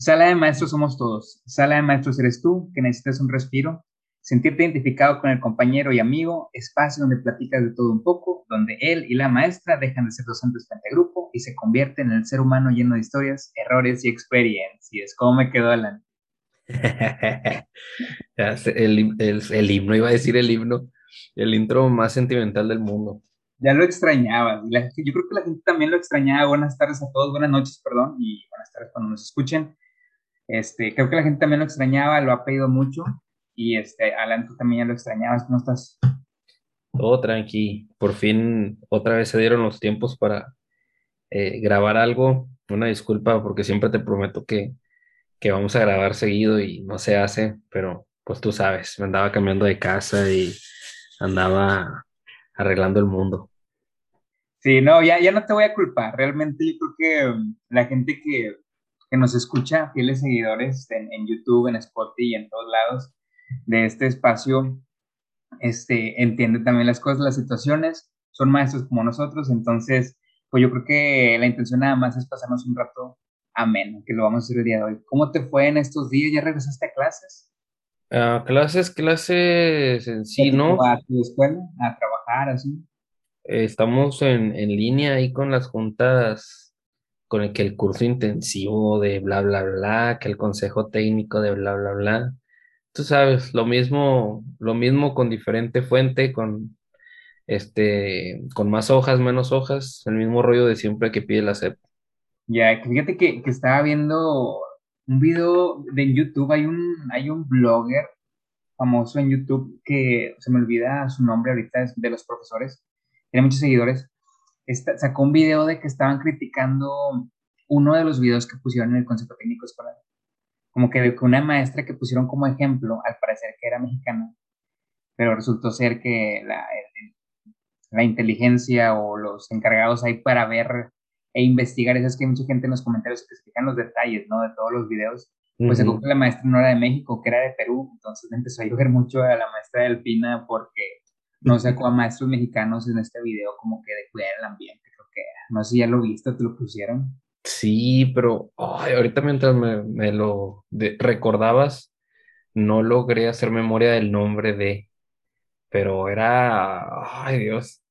Sala de maestros somos todos. Sala de maestros eres tú, que necesitas un respiro, sentirte identificado con el compañero y amigo, espacio donde platicas de todo un poco, donde él y la maestra dejan de ser docentes frente a grupo y se convierten en el ser humano lleno de historias, errores y experiencias. ¿Cómo me quedó, Alan? el, el, himno, iba a decir el himno, el intro más sentimental del mundo. Ya lo extrañaba. yo creo que la gente también lo extrañaba. Buenas tardes a todos, buenas noches, perdón, y buenas tardes cuando nos escuchen. Este, creo que la gente también lo extrañaba, lo ha pedido mucho. Y este, Alan, tú también ya lo extrañabas, ¿cómo estás? Todo tranqui. Por fin, otra vez se dieron los tiempos para eh, grabar algo. Una disculpa porque siempre te prometo que, que vamos a grabar seguido y no se hace, pero pues tú sabes, me andaba cambiando de casa y andaba arreglando el mundo. Sí, no, ya, ya no te voy a culpar. Realmente yo creo que um, la gente que, que, nos escucha, fieles seguidores en, en, YouTube, en Spotify y en todos lados de este espacio, este, entiende también las cosas, las situaciones, son maestros como nosotros, entonces, pues yo creo que la intención nada más es pasarnos un rato ameno, que lo vamos a hacer el día de hoy. ¿Cómo te fue en estos días? ¿Ya regresaste a clases? A clases, clases en sí, ¿no? ¿A tu escuela? ¿A trabajar así? Estamos en, en línea ahí con las juntas, con el que el curso intensivo de bla, bla, bla, que el consejo técnico de bla, bla, bla. Tú sabes, lo mismo, lo mismo con diferente fuente, con este, con más hojas, menos hojas, el mismo rollo de siempre que pide la SEP. Ya, fíjate que, que estaba viendo un video de YouTube, hay un, hay un blogger famoso en YouTube que se me olvida su nombre ahorita, es de los profesores, tiene muchos seguidores, sacó un video de que estaban criticando uno de los videos que pusieron en el Consejo Técnico Escolar. Como que una maestra que pusieron como ejemplo, al parecer que era mexicana, pero resultó ser que la, la inteligencia o los encargados ahí para ver e investigar, eso es que hay mucha gente en los comentarios que explican los detalles, ¿no? De todos los videos. Pues uh que la maestra no era de México, que era de Perú, entonces empezó a llover mucho a la maestra Delfina porque no sacó a maestros mexicanos en este video como que de cuidar el ambiente, creo que No sé si ya lo viste, te lo pusieron. Sí, pero ahorita mientras me, me lo recordabas, no logré hacer memoria del nombre de, pero era, ay Dios.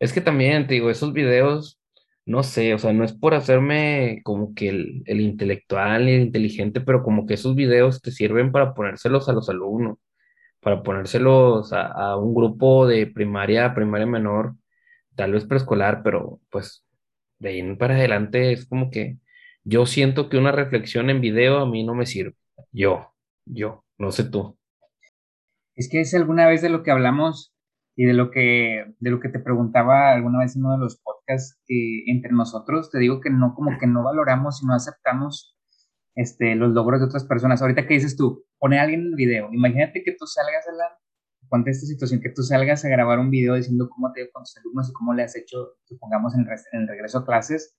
Es que también, te digo, esos videos no sé, o sea, no es por hacerme como que el, el intelectual y el inteligente, pero como que esos videos te sirven para ponérselos a los alumnos, para ponérselos a, a un grupo de primaria, primaria menor, tal vez preescolar, pero pues de ahí para adelante es como que yo siento que una reflexión en video a mí no me sirve. Yo, yo, no sé tú. Es que es alguna vez de lo que hablamos y de lo que, de lo que te preguntaba alguna vez en uno de los podcasts, que entre nosotros te digo que no, como que no valoramos y no aceptamos este, los logros de otras personas. Ahorita que dices tú, pone a alguien en el video, imagínate que tú salgas a la, ponte esta situación, que tú salgas a grabar un video diciendo cómo te con tus alumnos y cómo le has hecho, supongamos, en en el regreso a clases,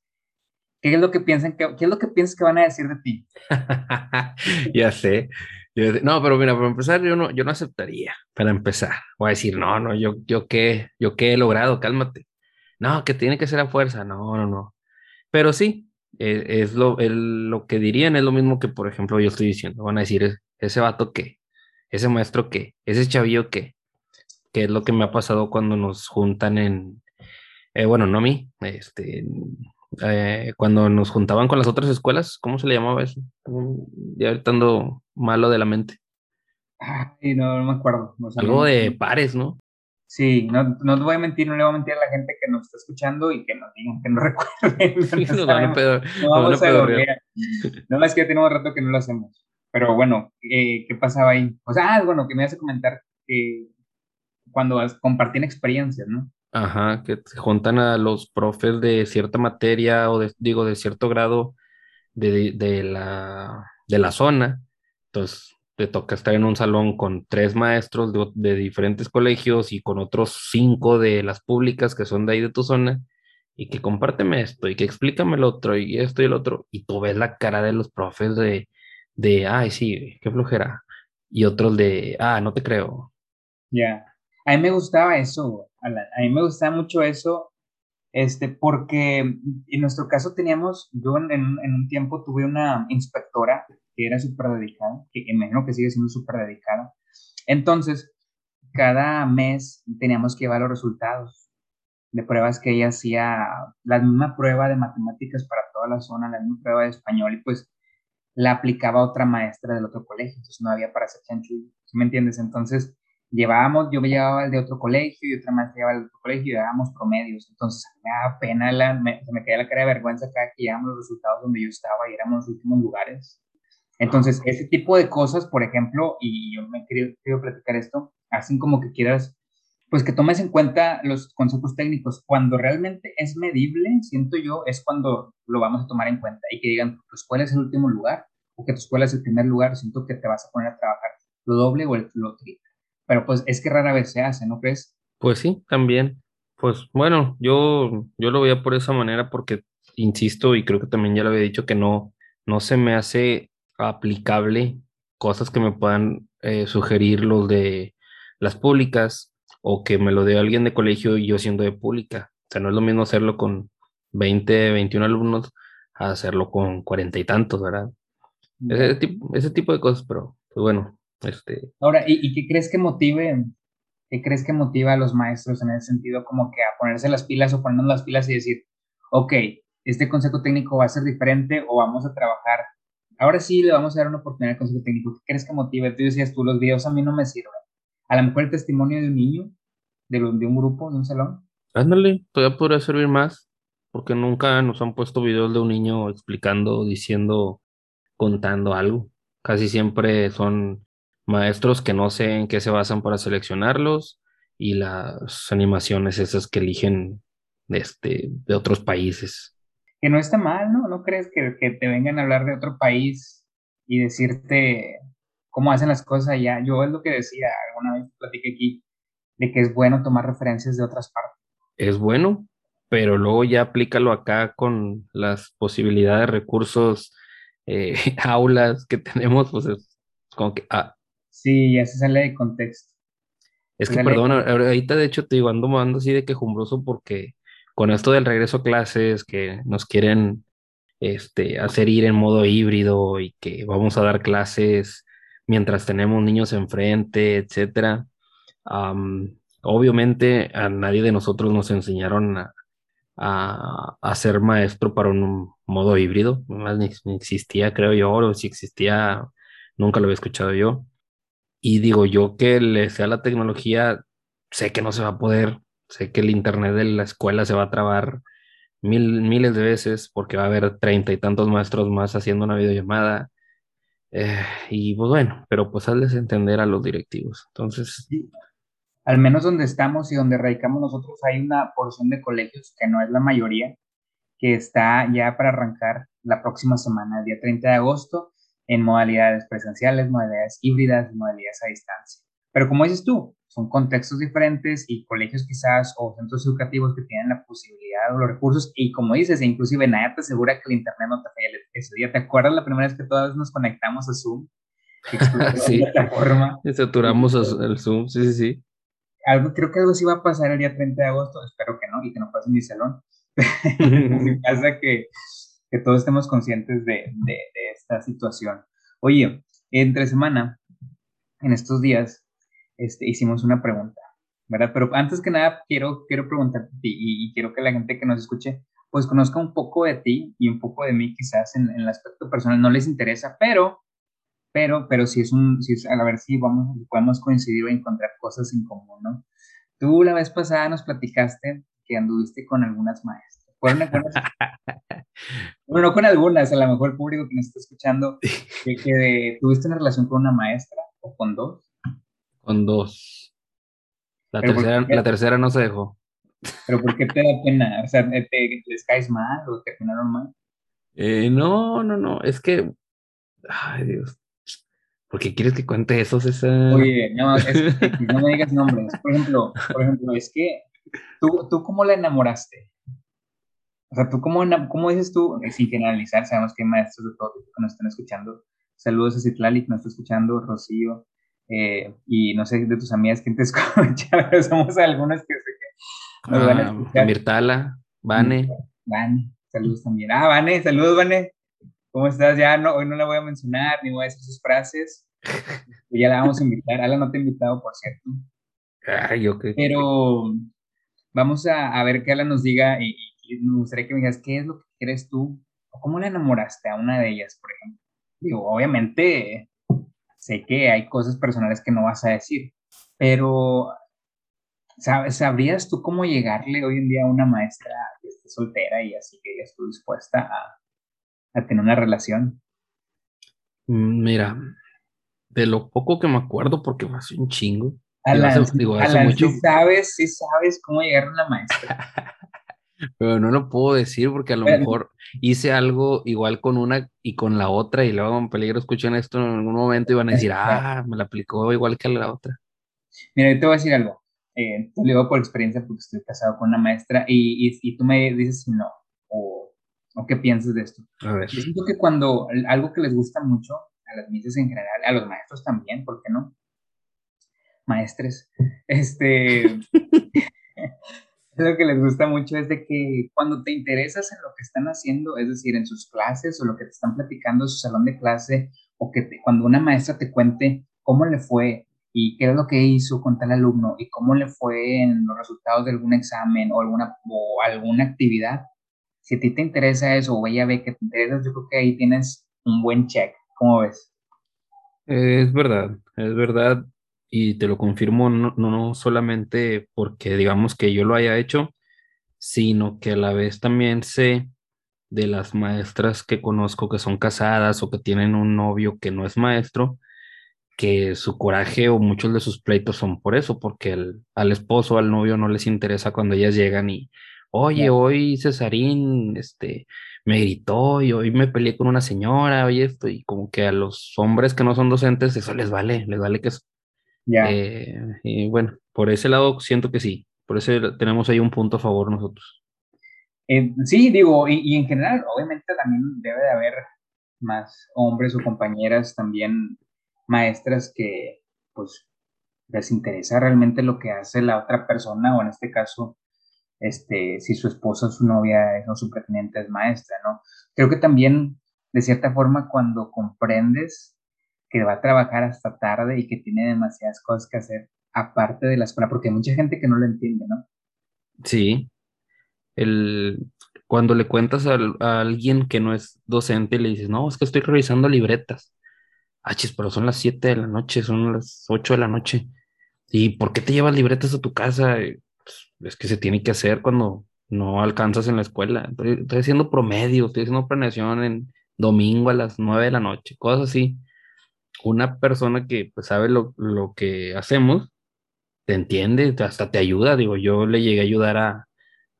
¿Qué es lo que piensan que, qué es lo que piensas que van a decir de ti? ya sé. No, pero mira, para empezar, yo no, yo no aceptaría, para empezar. Voy a decir, no, no, yo, yo qué, yo qué he logrado, cálmate. No, que tiene que ser a fuerza, no, no, no. Pero sí, es, es lo, el, lo que dirían es lo mismo que, por ejemplo, yo estoy diciendo. Van a decir, ese vato qué, ese maestro qué, ese chavillo qué, que es lo que me ha pasado cuando nos juntan en, eh, bueno, no a mí, este, eh, cuando nos juntaban con las otras escuelas, ¿cómo se le llamaba eso? Ya ahorita ando malo de la mente. Ay, no, no me acuerdo. Algo de pares, ¿no? Sí, no, no te voy a mentir, no le voy a mentir a la gente que nos está escuchando y que nos digan, que no recuerden. No, no, es que tenemos rato que no lo hacemos. Pero bueno, eh, ¿qué pasaba ahí? O sea, ah, bueno, que me hace comentar que cuando compartían experiencias, ¿no? Ajá, que se juntan a los profes de cierta materia o de, digo, de cierto grado de, de, la, de la zona. Entonces, te toca estar en un salón con tres maestros de, de, diferentes colegios y con otros cinco de las públicas que son de ahí de tu zona y que compárteme esto y que explícame el otro y esto y el otro. Y tú ves la cara de los profes de, de ay, sí, qué flojera. Y otros de, ah, no te creo. Ya. A mí me gustaba eso, a mí me gustaba mucho eso Este, porque en nuestro caso teníamos, yo en, en un tiempo tuve una inspectora que era súper dedicada, que imagino que sigue siendo súper dedicada. Entonces, cada mes teníamos que llevar los resultados de pruebas que ella hacía, la misma prueba de matemáticas para toda la zona, la misma prueba de español, y pues la aplicaba otra maestra del otro colegio, entonces no había para hacer chanchullo, ¿sí me entiendes? Entonces, llevábamos, yo me llevaba el de otro colegio y otra maestra llevaba el de otro colegio y llevábamos promedios, entonces me daba pena, la, me, me caía la cara de vergüenza cada que llevábamos los resultados donde yo estaba y éramos los últimos lugares. Entonces, ese tipo de cosas, por ejemplo, y yo me quería, platicar esto, hacen como que quieras, pues que tomes en cuenta los conceptos técnicos. Cuando realmente es medible, siento yo, es cuando lo vamos a tomar en cuenta y que digan, tu escuela es el último lugar o que tu escuela es el primer lugar, siento que te vas a poner a trabajar lo doble o el, lo triple. Pero pues es que rara vez se hace, ¿no crees? Pues sí, también. Pues bueno, yo, yo lo veía por esa manera porque, insisto, y creo que también ya lo había dicho, que no, no se me hace aplicable cosas que me puedan eh, sugerir los de las públicas o que me lo dé alguien de colegio y yo siendo de pública. O sea, no es lo mismo hacerlo con 20, 21 alumnos a hacerlo con cuarenta y tantos, ¿verdad? Ese tipo, ese tipo de cosas, pero pues bueno, este... Ahora, ¿y, ¿y, qué crees que motive, qué crees que motiva a los maestros en ese sentido como que a ponerse las pilas o ponernos las pilas y decir, ok, este consejo técnico va a ser diferente o vamos a trabajar ahora sí le vamos a dar una oportunidad al consejo técnico. ¿Qué crees que motive? Tú decías tú, los videos a mí no me sirven. A lo mejor el testimonio de un niño, de, de un grupo, de un salón. Ándale, todavía podría servir más, porque nunca nos han puesto videos de un niño explicando, diciendo, contando algo. Casi siempre son maestros que no sé en qué se basan para seleccionarlos y las animaciones esas que eligen de, este, de otros países que no está mal, ¿no? ¿No crees que, que, te vengan a hablar de otro país y decirte cómo hacen las cosas allá? Yo es lo que decía, alguna vez platiqué aquí, de que es bueno tomar referencias de otras partes. Es bueno, pero luego ya aplícalo acá con las posibilidades, recursos, eh, aulas que tenemos, pues es como que... Ah. Sí, ya se sale de contexto. Es que, perdón, ahorita de hecho te digo, ando, ando así de quejumbroso porque con esto del regreso a clases, que nos quieren este, hacer ir en modo híbrido y que vamos a dar clases mientras tenemos niños enfrente, etcétera. obviamente a nadie de nosotros nos enseñaron a, a, ser maestro para un modo híbrido, más ni, existía, creo yo, o si existía, nunca lo había escuchado yo. Y digo yo que le sea la tecnología, sé que no se va a poder Sé que el internet de la escuela se va a trabar mil, miles de veces porque va a haber treinta y tantos maestros más haciendo una videollamada. Eh, y pues bueno, pero pues hazles entender a los directivos. Entonces. Al menos donde estamos y donde radicamos nosotros hay una porción de colegios que no es la mayoría, que está ya para arrancar la próxima semana, el día 30 de agosto, en modalidades presenciales, modalidades híbridas, modalidades a distancia. Pero como dices tú, son contextos diferentes y colegios quizás o centros educativos que tienen la posibilidad o los recursos y como dices, inclusive nadie te asegura que el internet no te falla ese día. ¿Te acuerdas la primera vez que todas nos conectamos a Zoom? sí, plataforma. Y saturamos el Zoom, sí, sí, sí. Algo, creo que algo sí va a pasar el día 30 de agosto, espero que no, y que no pase en mi salón. pasa que, que todos estemos conscientes de, de, de esta situación. Oye, entre semana, en estos días, este, hicimos una pregunta, ¿verdad? Pero antes que nada, quiero, quiero preguntarte a ti y, quiero que la gente que nos escuche, pues conozca un poco de ti y un poco de mí, quizás en, en el aspecto personal no les interesa, pero, pero, pero si es un, si es, a ver si vamos, podemos coincidir o encontrar cosas en común, ¿no? Tú la vez pasada nos platicaste que anduviste con algunas maestras. Bueno, no con algunas, a lo mejor el público que nos está escuchando, que, que tuviste una relación con una maestra o con dos. Con dos. La tercera, la tercera no se dejó. ¿Pero por qué te da pena? O sea, ¿te, ¿les caes mal o terminaron mal? Eh, no, no, no. Es que. Ay, Dios. ¿Por qué quieres que cuente eso, César? Oye, no, es que no me digas nombres. Por ejemplo, por ejemplo, es que tú, tú cómo la enamoraste. O sea, tú cómo, cómo dices tú, sin generalizar, sabemos que hay maestros de todo tipo que nos están escuchando. Saludos a Citlali que nos está escuchando, Rocío, eh, y no sé de tus amigas quién te escucha, pero somos algunas que sé que nos van a ah, escuchar. Mirtala. Vane. Vane, saludos también. Ah, Vane, saludos, Vane. ¿Cómo estás? Ya no, hoy no la voy a mencionar, ni voy a decir sus frases. ya la vamos a invitar. Ala no te ha invitado, por cierto. Ay, ok. Pero vamos a, a ver qué Ala nos diga y, me gustaría que me digas qué es lo que quieres tú o cómo le enamoraste a una de ellas, por ejemplo. Digo, obviamente sé que hay cosas personales que no vas a decir, pero ¿sabes? ¿sabrías tú cómo llegarle hoy en día a una maestra que esté soltera y así que ella esté dispuesta a, a tener una relación? Mm, mira, de lo poco que me acuerdo, porque fue hace un chingo. Alan, digo, hace mucho. Sí sabes, sí sabes cómo llegar a una maestra. Pero no lo puedo decir porque a lo mejor hice algo igual con una y con la otra y luego en peligro escuchan esto en algún momento y van a decir, ah, me la aplicó igual que a la otra. Mira, yo te voy a decir algo. Eh, te lo digo por experiencia porque estoy casado con una maestra y, y, y tú me dices si no o, o, qué piensas de esto. A ver. Yo siento que cuando algo que les gusta mucho a las misas en general, a los maestros también, ¿por qué no? Maestres, este... lo que les gusta mucho es de que cuando te interesas en lo que están haciendo, es decir, en sus clases o lo que te están platicando en su salón de clase, o que cuando una maestra te cuente cómo le fue y qué es lo que hizo con tal alumno y cómo le fue en los resultados de algún examen o alguna, o alguna actividad, si a ti te interesa eso o ella ve que te interesa, yo creo que ahí tienes un buen check. ¿Cómo ves? Es verdad, es verdad y te lo confirmo no, no solamente porque digamos que yo lo haya hecho, sino que a la vez también sé de las maestras que conozco que son casadas o que tienen un novio que no es maestro, que su coraje o muchos de sus pleitos son por eso, porque al esposo o al novio no les interesa cuando ellas llegan y, oye, hoy Cesarín, este, me gritó y hoy me peleé con una señora, oye esto, y como que a los hombres que no son docentes eso les vale, les vale que eh, y bueno, por ese lado siento que sí, por eso tenemos ahí un punto a favor nosotros. Eh, sí, digo, y, en general, obviamente también debe de haber más hombres o compañeras también maestras que pues les interesa realmente lo que hace la otra persona o en este caso este si su esposa o su novia es, o su pretendiente es maestra, ¿no? Creo que también de cierta forma cuando comprendes que va a trabajar hasta tarde y que tiene demasiadas cosas que hacer aparte de la escuela, porque hay mucha gente que no lo entiende, ¿no? Sí. El, cuando le cuentas a, alguien que no es docente, le dices, no, es que estoy revisando libretas. Ah, chis, pero son las 7 de la noche, son las 8 de la noche. ¿Y por qué te llevas libretas a tu casa? Pues, es que se tiene que hacer cuando no alcanzas en la escuela. Estoy, estoy haciendo promedio, estoy haciendo planeación en domingo a las 9 de la noche, cosas así una persona que pues, sabe lo, que hacemos, te entiende, hasta te ayuda. Digo, yo le llegué a ayudar a,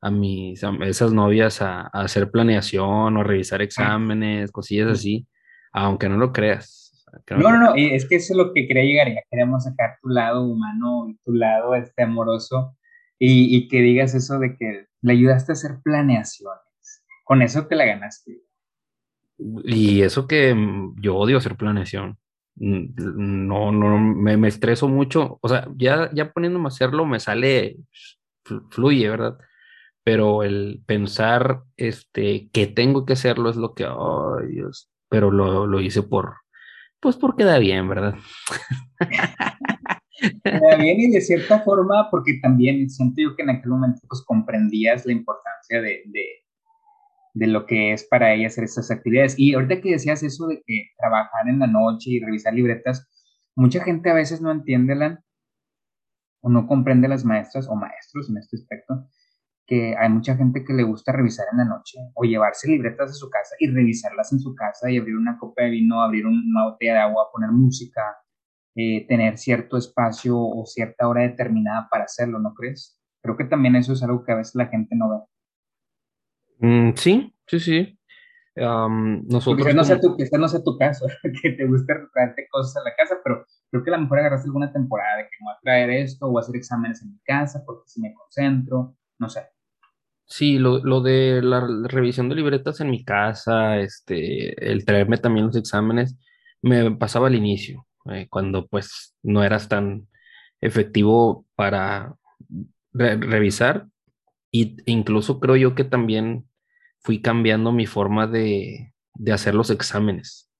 a mis, esas novias a, hacer planeación o a revisar exámenes, cosillas así, aunque no lo creas. No, no, no, es que eso es lo que quería llegar, ya queremos sacar tu lado humano, tu lado este amoroso, y, y que digas eso de que le ayudaste a hacer planeaciones. Con eso te la ganaste. Y eso que mm, yo odio hacer planeación. No, no, me, me estreso mucho, o sea, ya, ya poniéndome a hacerlo me sale, fluye, ¿verdad? Pero el pensar este, que tengo que hacerlo es lo que, ay Dios, pero lo, lo hice por, pues porque da bien, ¿verdad? da bien y de cierta forma, porque también siento yo que en aquel momento pues comprendías la importancia de de lo que es para ella hacer estas actividades. Y ahorita que decías eso de que trabajar en la noche y revisar libretas, mucha gente a veces no entiende la, o no comprende las maestras o maestros en este aspecto, que hay mucha gente que le gusta revisar en la noche o llevarse libretas a su casa y revisarlas en su casa y abrir una copa de vino, abrir una botella de agua, poner música, eh, tener cierto espacio o cierta hora determinada para hacerlo, ¿no crees? Creo que también eso es algo que a veces la gente no ve. Mm, sí, sí, sí. nosotros quizás no, sea tu, no sea tu caso, que te guste traerte cosas a la casa, pero creo que a lo mejor agarraste alguna temporada de que me voy a traer esto o hacer exámenes en mi casa porque si me concentro, no sé. Sí, lo, lo de la revisión de libretas en mi casa, este, el traerme también los exámenes, me pasaba al inicio, eh, cuando pues no eras tan efectivo para revisar, Y incluso creo yo que también fui cambiando mi forma de, de hacer los exámenes.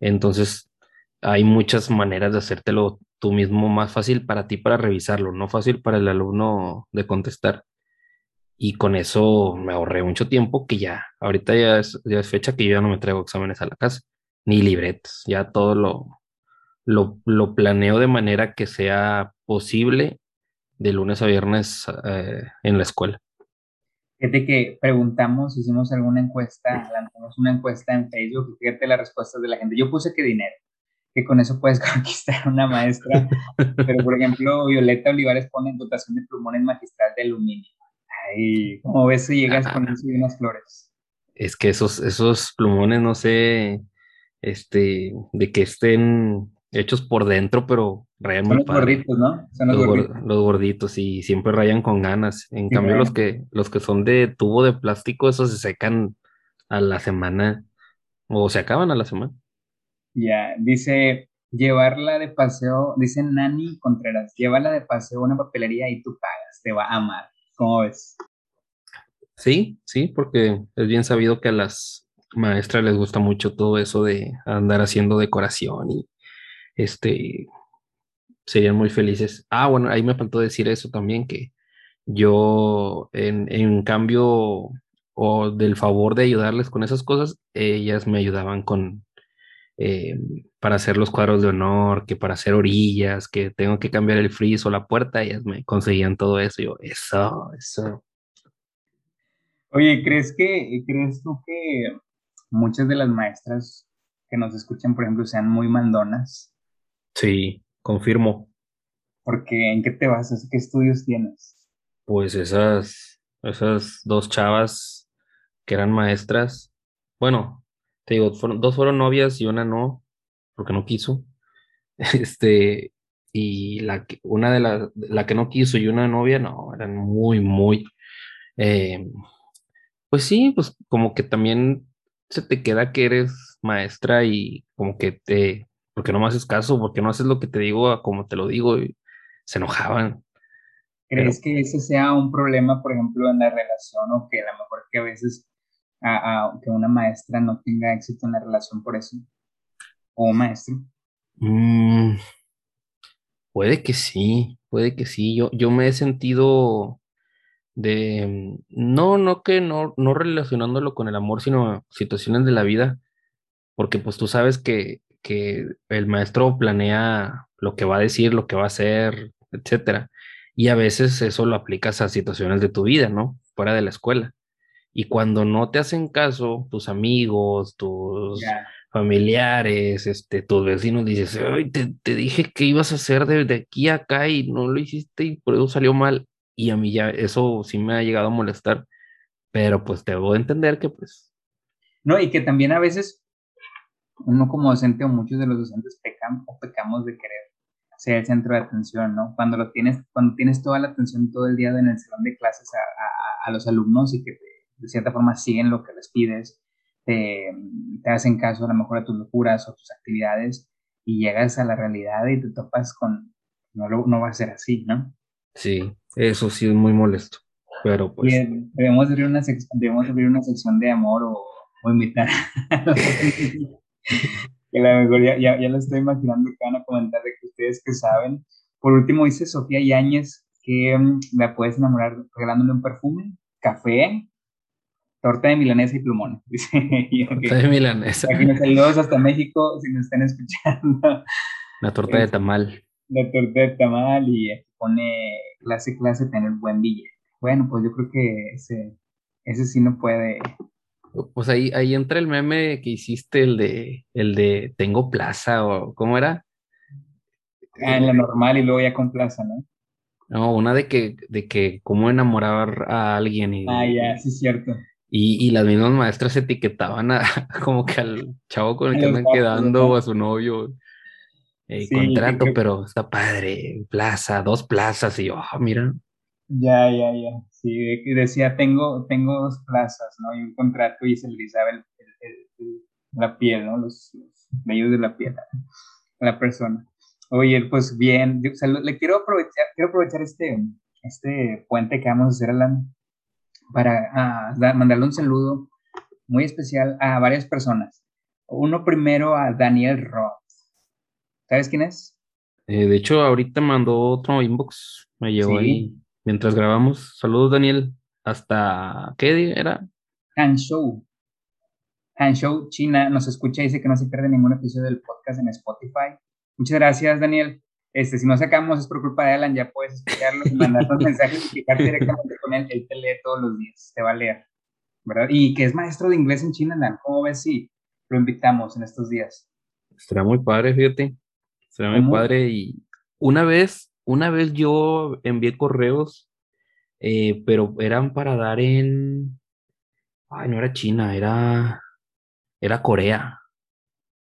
Entonces, hay muchas maneras de hacértelo tú mismo más fácil para ti para revisarlo, no fácil para el alumno de contestar. Y con eso me ahorré mucho tiempo que ya, ahorita ya es, fecha que yo ya no me traigo exámenes a la casa, ni libretos, ya todo lo, lo, lo planeo de manera que sea posible de lunes a viernes eh, en la escuela. Fíjate que preguntamos, hicimos alguna encuesta, lanzamos una encuesta en Facebook y fíjate las respuestas de la gente. Yo puse que dinero, que con eso puedes conquistar una maestra, pero por ejemplo, Violeta Olivares pone en dotación de plumones magistral de aluminio. Ay, ¿cómo ves si llegas con eso y unas flores? Es que esos, esos plumones, no sé, este, de que estén hechos por dentro, pero rayan Son muy los padre. gorditos, ¿no? Son los, Los, gor- gorditos. los gorditos y siempre rayan con ganas. En Sí, cambio, los que, los que son de tubo de plástico, esos se secan a la semana o se acaban a la semana. Ya, dice, llevarla de paseo, dice Nani Contreras, llévala de paseo a una papelería y tú pagas, te va a amar. ¿Cómo ves? Sí, sí, porque es bien sabido que a las maestras les gusta mucho todo eso de andar haciendo decoración y este serían muy felices. Ah, bueno, ahí me faltó decir eso también, que yo en, en cambio o del favor de ayudarles con esas cosas, ellas me ayudaban con eh, para hacer los cuadros de honor, que para hacer orillas, que tengo que cambiar el friso o la puerta, ellas me conseguían todo eso. Yo, eso, eso. Oye, ¿crees que, crees tú que muchas de las maestras que nos escuchan, por ejemplo, sean muy mandonas? Sí, confirmo. Porque ¿en qué te basas? ¿Qué estudios tienes? Pues esas, esas dos chavas que eran maestras, bueno, te digo, fueron- dos fueron novias y una no, porque no quiso. Este, y la que, una de las, la que no quiso y una novia, no, eran muy, muy, eh, pues sí, pues como que también se te queda que eres maestra y como que te, porque no me haces caso, porque no haces lo que te digo a como te lo digo, y se enojaban. Pero ¿Crees que ese sea un problema, por ejemplo, en la relación o que a lo mejor que a veces a, a- que una maestra no tenga éxito en la relación por eso? O un maestro. mm, puede que sí, puede que sí. Yo, yo me he sentido de, no, no que no, no relacionándolo con el amor, sino situaciones de la vida, porque pues tú sabes que, que el maestro planea lo que va a decir, lo que va a hacer, etcétera. Y a veces eso lo aplicas a situaciones de tu vida, ¿no? Fuera de la escuela. Y cuando no te hacen caso, tus amigos, tus familiares, este, tus vecinos, dices, Ay, te, te dije que ibas a hacer de, de aquí a acá y no lo hiciste y por eso salió mal. Y a mí ya eso sí me ha llegado a molestar, pero pues debo de entender que pues No, y que también a veces uno como docente o muchos de los docentes pecan o pecamos de querer ser el centro de atención, ¿no? Cuando lo tienes, cuando tienes toda la atención todo el día en el salón de clases a, a- a los alumnos y que te- de cierta forma siguen lo que les pides, te, te hacen caso a lo mejor a tus locuras o tus actividades y llegas a la realidad y te topas con, no, lo- no va a ser así, ¿no? sí, eso sí es muy molesto, pero pues debemos abrir una, debemos abrir una sección de amor o, o invitar a los que a lo mejor ya, ya, ya lo estoy imaginando que van a comentar de que ustedes que saben. Por último, dice Sofía Yáñez que mm, la puedes enamorar regalándole un perfume, café, torta de milanesa y plumones. Dice, torta de milanesa, Aquí nos saludos hasta México si nos están escuchando. la torta de tamal. La torta de tamal y aquí pone clase, clase, tener buen billete. Bueno, pues yo creo que ese, ese sí no puede. Pues ahí, ahí entra el meme que hiciste, el de, el de tengo plaza o ¿cómo era? Ah, en la normal y luego ya con plaza, ¿no? No, una de que, de que cómo enamorar a alguien y, Ah, ya, sí es cierto. y, y las mismas maestras etiquetaban a, como que al chavo con el que andan quedando o a su novio. eh, Sí, contrato, pero está padre, plaza, dos plazas, y yo, ah, mira, Ya, ya, ya. Sí, decía, tengo, tengo dos plazas, ¿no? Y un contrato y se le rizaba el- el- la piel, ¿no? Los, los vellos de la piel a la persona. Oye, pues bien, o sea, le quiero aprovechar, quiero aprovechar este, este puente que vamos a hacer, Alan, para mandarle un saludo muy especial a varias personas. Uno primero a Daniel Roth. ¿Sabes quién es? Eh, de hecho, ahorita mandó otro inbox, me llegó ahí mientras grabamos. Saludos, Daniel. Hasta, ¿qué era? Hangzhou. Hangzhou, China, nos escucha y dice que no se pierde ningún episodio del podcast en Spotify. Muchas gracias, Daniel. Este, si no sacamos es por culpa de Alan, ya puedes escucharlo mandarnos mensajes y fijarte directamente con él. Él te lee todos los días, te va a leer, ¿verdad? Y que es maestro de inglés en China, Alan. ¿Cómo ves si lo invitamos en estos días? Será muy padre, fíjate. Será muy padre. Y una vez, una vez yo envié correos, eh, pero eran para dar en. Ay, no era China, era. Era Corea.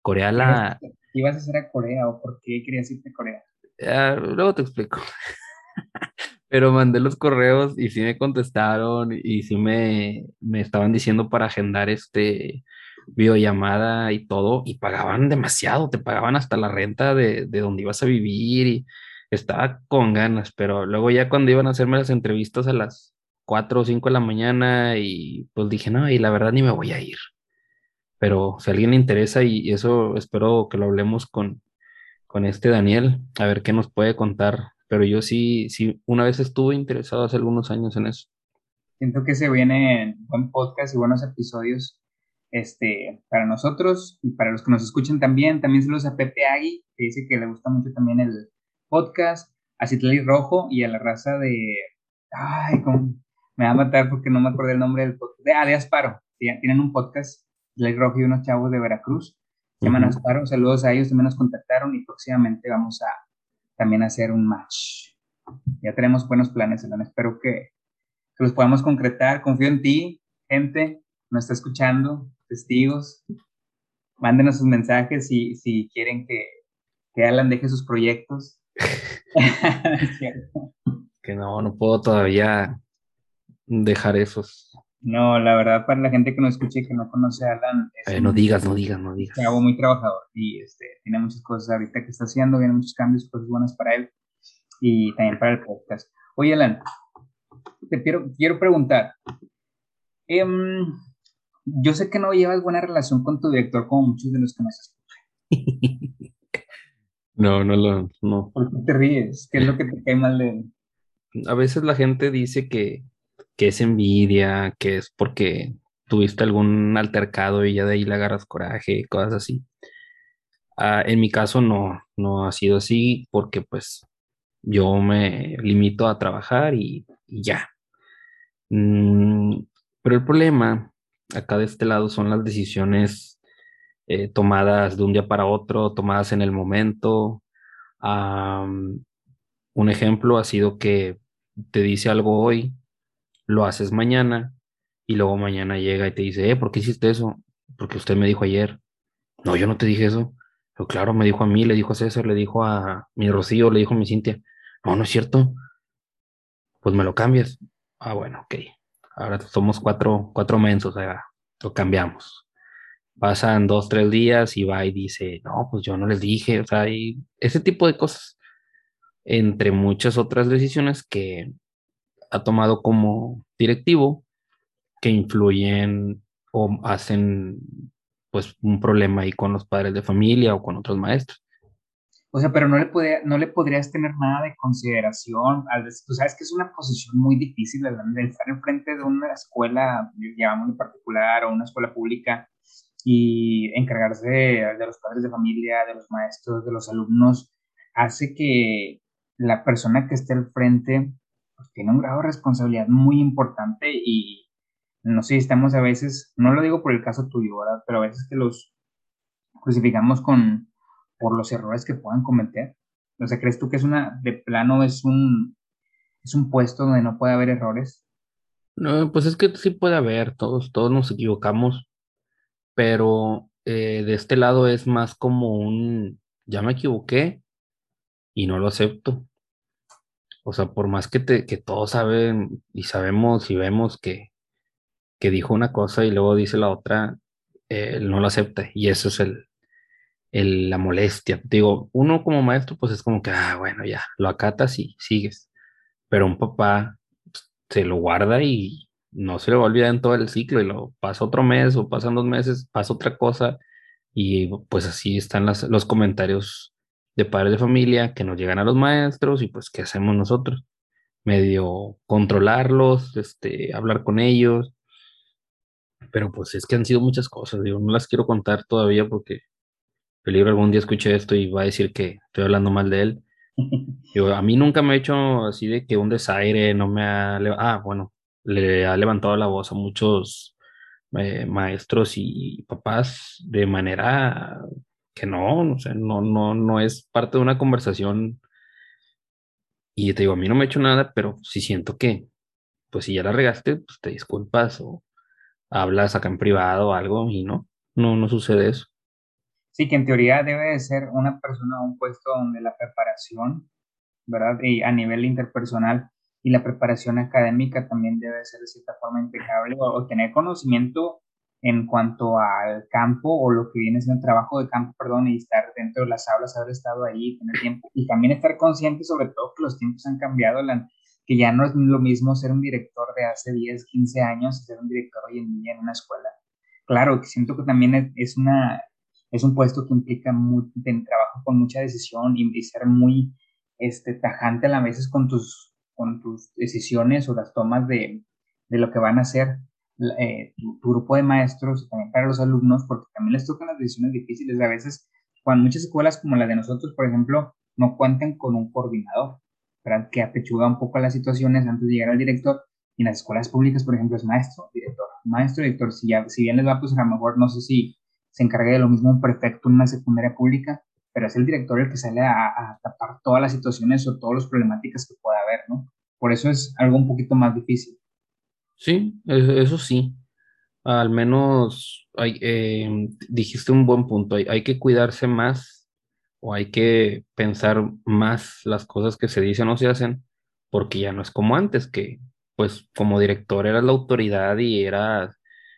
Corea la. ¿Ibas a hacer a Corea o por qué querías irte a Corea? Ah, luego te explico. Pero mandé los correos y sí me contestaron y sí me, me estaban diciendo para agendar este videollamada y todo y pagaban demasiado, te pagaban hasta la renta de, de donde ibas a vivir y estaba con ganas, pero luego ya cuando iban a hacerme las entrevistas a las 4 o 5 de la mañana y pues dije, no, y la verdad ni me voy a ir. Pero si alguien le interesa y eso espero que lo hablemos con, con este Daniel, a ver qué nos puede contar. Pero yo sí, sí, una vez estuve interesado hace algunos años en eso. Siento que se vienen buen podcast y buenos episodios este, para nosotros y para los que nos escuchan también. También saludos a Pepe Agui, que dice que le gusta mucho también el podcast, a Citlali Rojo y a la raza de. Ay, me va a matar porque no me acuerdo el nombre del podcast. Ah, de Asparo. Tienen un podcast, Citlali Rojo y unos chavos de Veracruz se Saludos a ellos, también nos contactaron y próximamente vamos a también hacer un match. Ya tenemos buenos planes, Elena. Espero que, que los podamos concretar. Confío en ti, gente, nos está escuchando, testigos. Mándenos sus mensajes si, si quieren que, que Alan deje sus proyectos. que no, no puedo todavía dejar esos. No, la verdad, para la gente que no escuche y que no conoce a Alan. Eh, no digas, no digas, no digas. Es muy trabajador y este, tiene muchas cosas ahorita que está haciendo, vienen muchos cambios, cosas buenas para él y también para el podcast. Oye, Alan, te quiero, quiero preguntar. Em, yo sé que no llevas buena relación con tu director, como muchos de los que nos escuchan. no, no lo. No. ¿Por qué te ríes? ¿Qué es lo que te cae mal de él? A veces la gente dice que que es envidia, que es porque tuviste algún altercado y ya de ahí le agarras coraje, cosas así. Ah, en mi caso no, no ha sido así porque pues yo me limito a trabajar y, ya. Mm, pero el problema acá de este lado son las decisiones eh, tomadas de un día para otro, tomadas en el momento. un ejemplo ha sido que te dice algo hoy lo haces mañana y luego mañana llega y te dice, eh, ¿por qué hiciste eso? Porque usted me dijo ayer. No, yo no te dije eso. Pero claro, me dijo a mí, le dijo a César, le dijo a mi Rocío, le dijo a mi Cintia. No, no es cierto. Pues me lo cambias. Ah, bueno, ok. Ahora somos cuatro, cuatro mensos, sea, lo cambiamos. Pasan dos, tres días y va y dice, no, pues yo no les dije, o sea, y ese tipo de cosas, entre muchas otras decisiones que ha tomado como directivo que influyen o hacen pues un problema ahí con los padres de familia o con otros maestros. O sea, pero no le, podría, no le podrías tener nada de consideración. Al, tú sabes que es una posición muy difícil de estar enfrente de una escuela, digamos en particular, o una escuela pública, y encargarse de, los padres de familia, de los maestros, de los alumnos, hace que la persona que esté al frente pues, tiene un grado de responsabilidad muy importante y no sé, estamos a veces, no lo digo por el caso tuyo, ¿verdad? Pero a veces que los crucificamos con, por los errores que puedan cometer. O sea, ¿crees tú que es una, de plano es un, es un puesto donde no puede haber errores? No, pues es que sí puede haber, todos, todos nos equivocamos, pero eh, de este lado es más como un, ya me equivoqué y no lo acepto. O sea, por más que, te, que todos saben y sabemos y vemos que, que dijo una cosa y luego dice la otra, él no lo acepta. Y eso es el, el, la molestia. Digo, uno como maestro, pues es como que, ah, bueno, ya, lo acatas y sigues. Pero un papá se lo guarda y, no se le va a olvidar en todo el ciclo y lo pasa otro mes o pasan dos meses, pasa otra cosa y pues así están las, los comentarios de padres de familia que nos llegan a los maestros y pues qué hacemos nosotros, medio controlarlos, este, hablar con ellos, pero pues es que han sido muchas cosas, digo, no las quiero contar todavía porque libro algún día escuché esto y va a decir que estoy hablando mal de él. Yo, a mí nunca me ha hecho así de que un desaire, no me ha... Ah, bueno, le ha levantado la voz a muchos eh, maestros y papás de manera que no, sé, no, no, no es parte de una conversación. Y te digo, a mí no me ha hecho nada, pero sí siento que, pues si ya la regaste, pues te disculpas o hablas acá en privado o algo y no, no, no sucede eso. Sí, que en teoría debe de ser una persona o un puesto donde la preparación, ¿verdad? Y a nivel interpersonal y la preparación académica también debe ser de cierta forma impecable o, tener conocimiento en cuanto al campo o lo que viene siendo el trabajo de campo, perdón, y estar dentro de las aulas, haber estado ahí, tener tiempo y también estar consciente sobre todo que los tiempos han cambiado, que ya no es lo mismo ser un director de hace 10, 15 años y ser un director hoy en día en una escuela. Claro, que siento que también es, una, es un puesto que implica mucho, trabajo con mucha decisión y, y ser muy este, tajante a la veces con tus con tus decisiones o las tomas de, de lo que van a hacer eh, tu, grupo de maestros también para los alumnos, porque también les tocan las decisiones difíciles. A veces, cuando muchas escuelas como la de nosotros, por ejemplo, no cuentan con un coordinador, ¿verdad? que apechuga un poco las situaciones antes de llegar al director. Y en las escuelas públicas, por ejemplo, es maestro, director, maestro, director. Si, ya, si bien les va, pues a lo mejor no sé si se encarga de lo mismo un prefecto en una secundaria pública, pero es el director el que sale a, tapar todas las situaciones o todas las problemáticas que pueda haber, ¿no? Por eso es algo un poquito más difícil. Sí, e, eso sí. Al menos hay, eh, dijiste un buen punto. Hay, que cuidarse más o hay que pensar más las cosas que se dicen o se hacen, porque ya no es como antes, que pues como director eras la autoridad y era,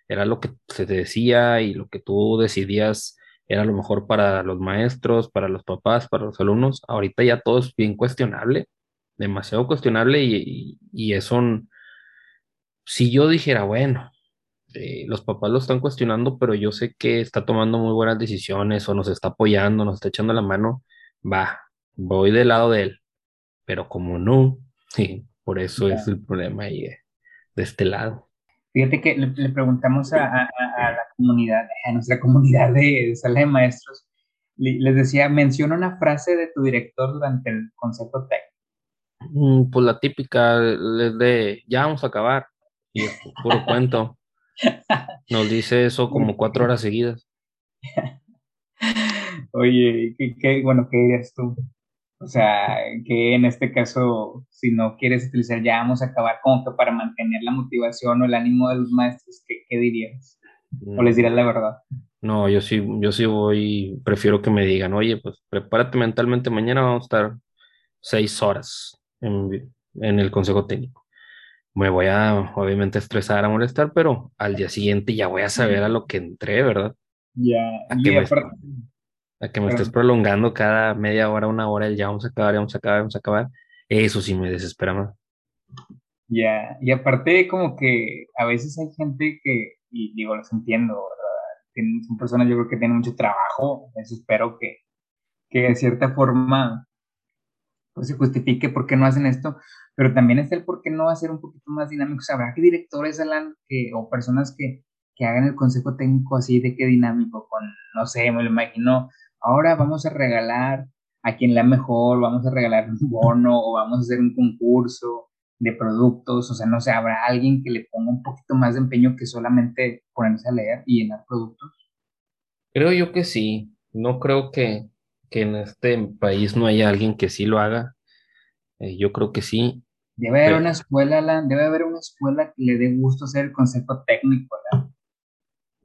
era lo que se decía y lo que tú decidías era lo mejor para los maestros, para los papás, para los alumnos. Ahorita ya todo es bien cuestionable, demasiado cuestionable y, y, eso, si yo dijera, bueno, eh, los papás lo están cuestionando, pero yo sé que está tomando muy buenas decisiones o nos está apoyando, nos está echando la mano, va, voy del lado de él. Pero como no, por eso es el problema ahí de este lado. Fíjate que le, preguntamos a, la comunidad, a nuestra comunidad de, sala de maestros, les decía, menciona una frase de tu director durante el consejo técnico. Mm, pues la típica de, ya vamos a acabar, y es puro cuento. Nos dice eso como cuatro horas seguidas. Oye, ¿qué, bueno, ¿qué dirías tú? O sea, que en este caso, si no quieres utilizar, ya vamos a acabar como que para mantener la motivación o el ánimo de los maestros, ¿qué, dirías? ¿O les dirás la verdad? No, yo sí, yo sí voy, prefiero que me digan, oye, pues prepárate mentalmente, mañana vamos a estar seis horas en, en el consejo técnico. Me voy a, obviamente, estresar, a molestar, pero al día siguiente ya voy a saber a lo que entré, ¿verdad? Ya, y aparte, a que me estés prolongando cada media hora, una hora, el ya vamos a acabar, ya vamos a acabar, vamos a acabar, eso sí me desespera más. Ya, y aparte como que a veces hay gente que, y digo, los entiendo, ¿verdad? son personas yo creo que tienen mucho trabajo, eso espero que, que de cierta forma pues se justifique por qué no hacen esto, pero también es el por qué no hacer un poquito más dinámico. Habrá que directores, Alan, que, o personas que, que hagan el consejo técnico así de qué dinámico, con, no sé, me lo imagino, ahora vamos a regalar a quien la mejor, vamos a regalar un bono o vamos a hacer un concurso de productos, o sea, no sé, habrá alguien que le ponga un poquito más de empeño que solamente ponerse a leer y llenar productos. Creo yo que sí, no creo que, en este país no haya alguien que sí lo haga, eh, yo creo que sí. Debe haber una escuela, debe haber una escuela que le dé gusto hacer el concepto técnico, ¿verdad?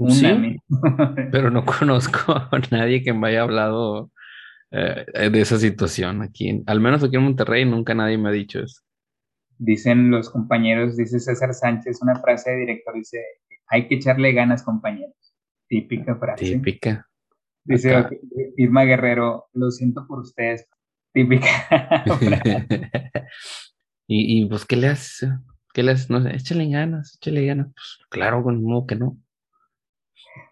Sí, pero no conozco a nadie que me haya hablado eh, de esa situación aquí. Al menos aquí en Monterrey nunca nadie me ha dicho eso. Dicen los compañeros, dice César Sánchez, una frase de director, dice, hay que echarle ganas, compañeros. Típica frase. Típica. Dice Irma Guerrero, lo siento por ustedes. Típica. y, y pues, ¿qué le haces? ¿Qué les, no sé, échale ganas, échale ganas? Pues claro, con modo que no.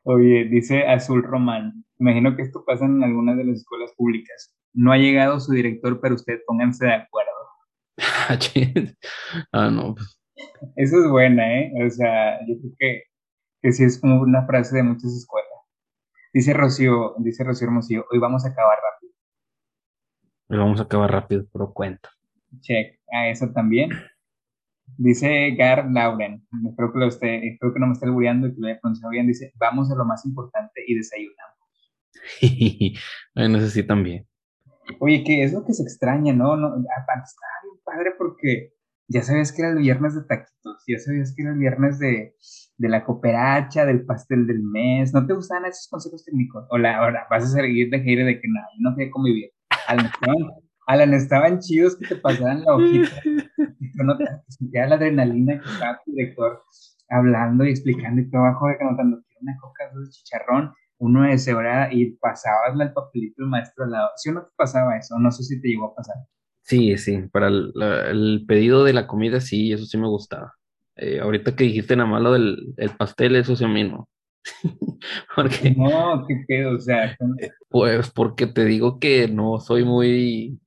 Oye, dice Azul Román, imagino que esto pasa en algunas de las escuelas públicas. No ha llegado su director, pero usted pónganse de acuerdo. ah, no. Pues. Eso es buena, ¿eh? O sea, yo creo que, que sí es como una frase de muchas escuelas. Dice Rocío, dice Rocío Hermosillo, hoy vamos a acabar rápido. Hoy vamos a acabar rápido, pero cuenta. Check, a eso también. Dice Gar Lauren, espero que, lo esté, espero que no me esté albureando y que lo haya pronunciado bien. Dice, vamos a lo más importante y desayunamos. bueno, eso sí también. Oye, que es lo que se extraña, ¿no? no estaba bien padre porque ya sabías que era el viernes de taquitos, ya sabías que era el viernes de, de la cooperacha, del pastel del mes. ¿No te gustaban esos consejos técnicos? O la, ahora vas a seguir de de que nada, no sé cómo vivir. Alan, estaban chidos que te pasaran la hojita. no te sentía la adrenalina que estaba tu director hablando y explicando y trabajo de anotando una coca de chicharrón, uno de cebra y pasabas el papelito del maestro al lado. ¿Sí o no te pasaba eso? No sé si te llegó a pasar. Sí, sí, para el, pedido de la comida sí, eso sí me gustaba. Eh, ahorita que dijiste nada más lo del el pastel, eso sí a mí no. porque, no, qué pedo, o sea. Pues porque te digo que no soy muy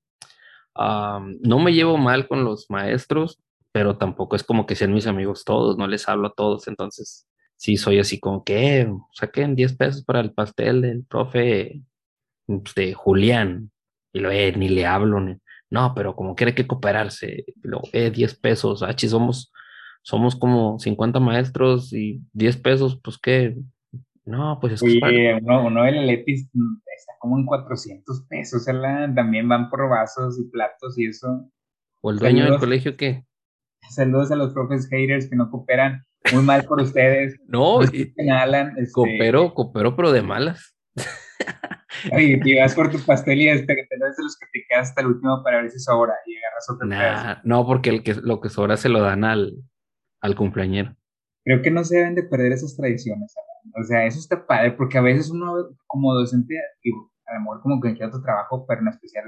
no me llevo mal con los maestros, pero tampoco es como que sean mis amigos todos, no les hablo a todos, entonces sí soy así como que saquen 10 pesos para el pastel del profe pues, de Julián, y lo eh, ni le hablo, no, pero como quiere que cooperarse, lo eh, 10 pesos, ah, somos, somos como 50 maestros y 10 pesos, pues qué, no, pues es Oye, uno, uno del Letis está como en 400 pesos, también van por vasos y platos y eso. ¿O el dueño del colegio qué? Saludos a los profes haters que no cooperan. Muy mal por ustedes. no, este... coopero, coopero, pero de malas. Oye, y vas por tu pastel y este, te de los que te quedas hasta el último para ver si sobra y agarras otro No, porque el que, lo que sobra se lo dan al, al cumpleañero. Creo que no se deben de perder esas tradiciones, o sea, eso está padre, porque a veces uno como docente, y a lo mejor como que en otro trabajo, pero en especial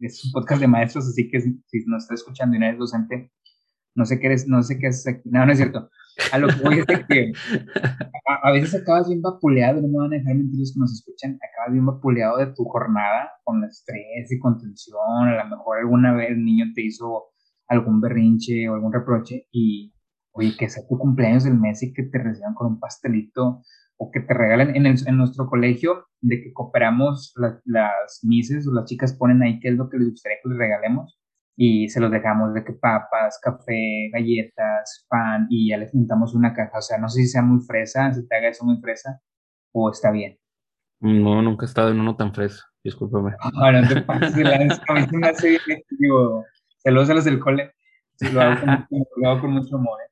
es un podcast de maestros, así que si nos está escuchando y no eres docente, no sé qué eres, no sé qué haces aquí. No, no es cierto. A lo que voy que a, veces acabas bien vapuleado, no me van a dejar mentir los que nos escuchan, acabas bien vapuleado de tu jornada con estrés y contención, a lo mejor alguna vez el niño te hizo algún berrinche o algún reproche y oye, que sea tu cumpleaños del mes y que te reciban con un pastelito o que te regalen en, en nuestro colegio, de que cooperamos las mises o las chicas ponen ahí qué es lo que les gustaría que les regalemos y se los dejamos de que papas, café, galletas, pan y ya les juntamos una caja. O sea, no sé si sea muy fresa, si te haga eso muy fresa o está bien. No, nunca he estado en uno tan fresa, discúlpame. Ah, no te pases de la a mí se me hace bien, digo, saludos a los del cole, lo hago con, lo hago con mucho amor. ¿eh?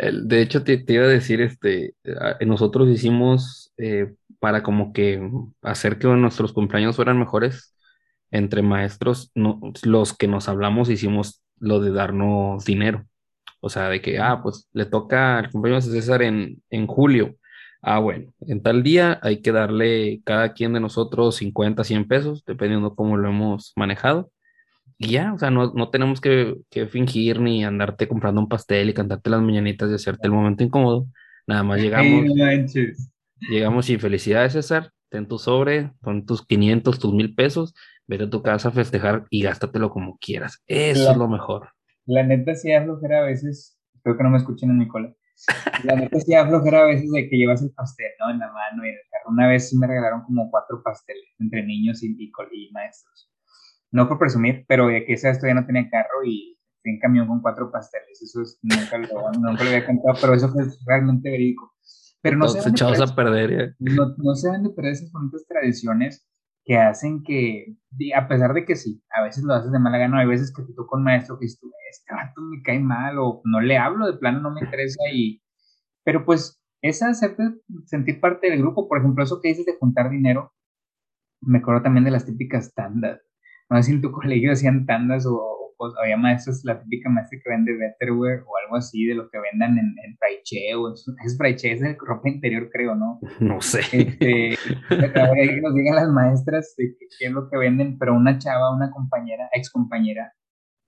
De hecho, te, iba a decir, este, nosotros hicimos eh, para como que hacer que nuestros cumpleaños fueran mejores entre maestros, los que nos hablamos hicimos lo de darnos dinero. O sea, de que, ah, pues le toca el cumpleaños de César en, en julio. Ah, bueno, en tal día hay que darle cada quien de nosotros 50, 100 pesos, dependiendo cómo lo hemos manejado. Y ya, o sea, no, no tenemos que, que, fingir ni andarte comprando un pastel y cantarte las mañanitas y hacerte el momento incómodo. Nada más llegamos. llegamos y felicidades, César. Ten tu sobre, pon tus 500, tus mil pesos, vete a tu casa a festejar y gástatelo como quieras. Eso es lo mejor. La neta sí es flojera a veces, espero que no me escuchen en mi cola. La neta sí es flojera a veces de que llevas el pastel, ¿no? En la mano y en el carro. Una vez sí me regalaron como cuatro pasteles entre niños y, y, y maestros no por presumir, pero de que esa ya no tenía carro y en camión con cuatro pasteles. Eso es, nunca, lo, nunca lo había contado, pero eso fue realmente verídico. Pero no se, echados a perder, ¿eh? no, no se van de perder esas bonitas tradiciones que hacen que, a pesar de que sí, a veces lo haces de mala gana, hay veces que te toca un maestro que dices, este vato me cae mal o no le hablo, de plano no me interesa y, pero pues esa hacerte sentir parte del grupo, por ejemplo, eso que dices de juntar dinero, me acuerdo también de las típicas tandas, no sé si en tu colegio hacían tandas o, había maestros, la típica maestra que vende Betterware o algo así de lo que vendan en, en Fraiche o es Fraiche, es de ropa interior creo, ¿no? No sé. Este, que nos digan las maestras de qué es lo que venden, pero una chava, una compañera, ex compañera,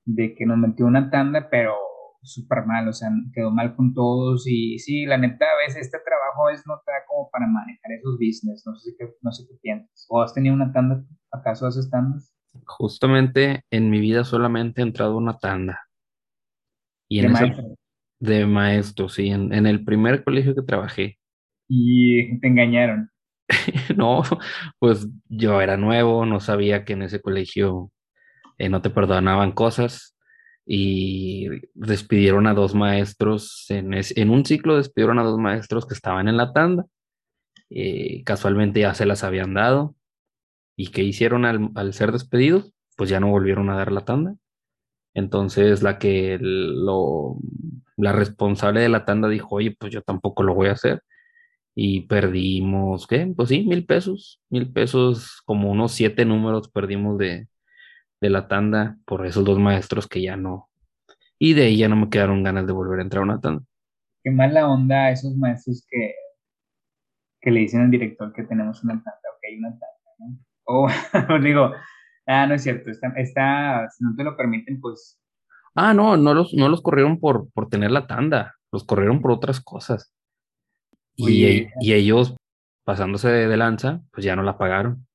de que nos metió una tanda, pero súper mal, o sea, quedó mal con todos y sí, la neta, a veces este trabajo es no te da como para manejar esos business, no sé qué, no sé qué piensas. ¿O has tenido una tanda, acaso haces tandas? Justamente en mi vida solamente he entrado una tanda. Y en De esa- maestro. de maestro, sí, en, en el primer colegio que trabajé. Y te engañaron. No, pues yo era nuevo, no sabía que en ese colegio eh, no te perdonaban cosas y despidieron a dos maestros, en, es- en un ciclo despidieron a dos maestros que estaban en la tanda, eh, casualmente ya se las habían dado y ¿qué hicieron al, ser despedidos? Pues ya no volvieron a dar la tanda. Entonces la que lo, la responsable de la tanda dijo, oye, pues yo tampoco lo voy a hacer y perdimos, ¿qué? Pues sí, mil pesos, mil pesos, como unos siete números perdimos de, de la tanda por esos dos maestros que ya no. Y de ahí ya no me quedaron ganas de volver a entrar a una tanda. Qué mala onda esos maestros que, que le dicen al director que tenemos una tanda que hay una tanda, ¿no? O digo, ah, no es cierto, está, está, si no te lo permiten, pues Ah, no, no los, no los corrieron por, por tener la tanda, los corrieron por otras cosas. Y, Oye. y ellos, pasándose de, de lanza, pues ya no la pagaron.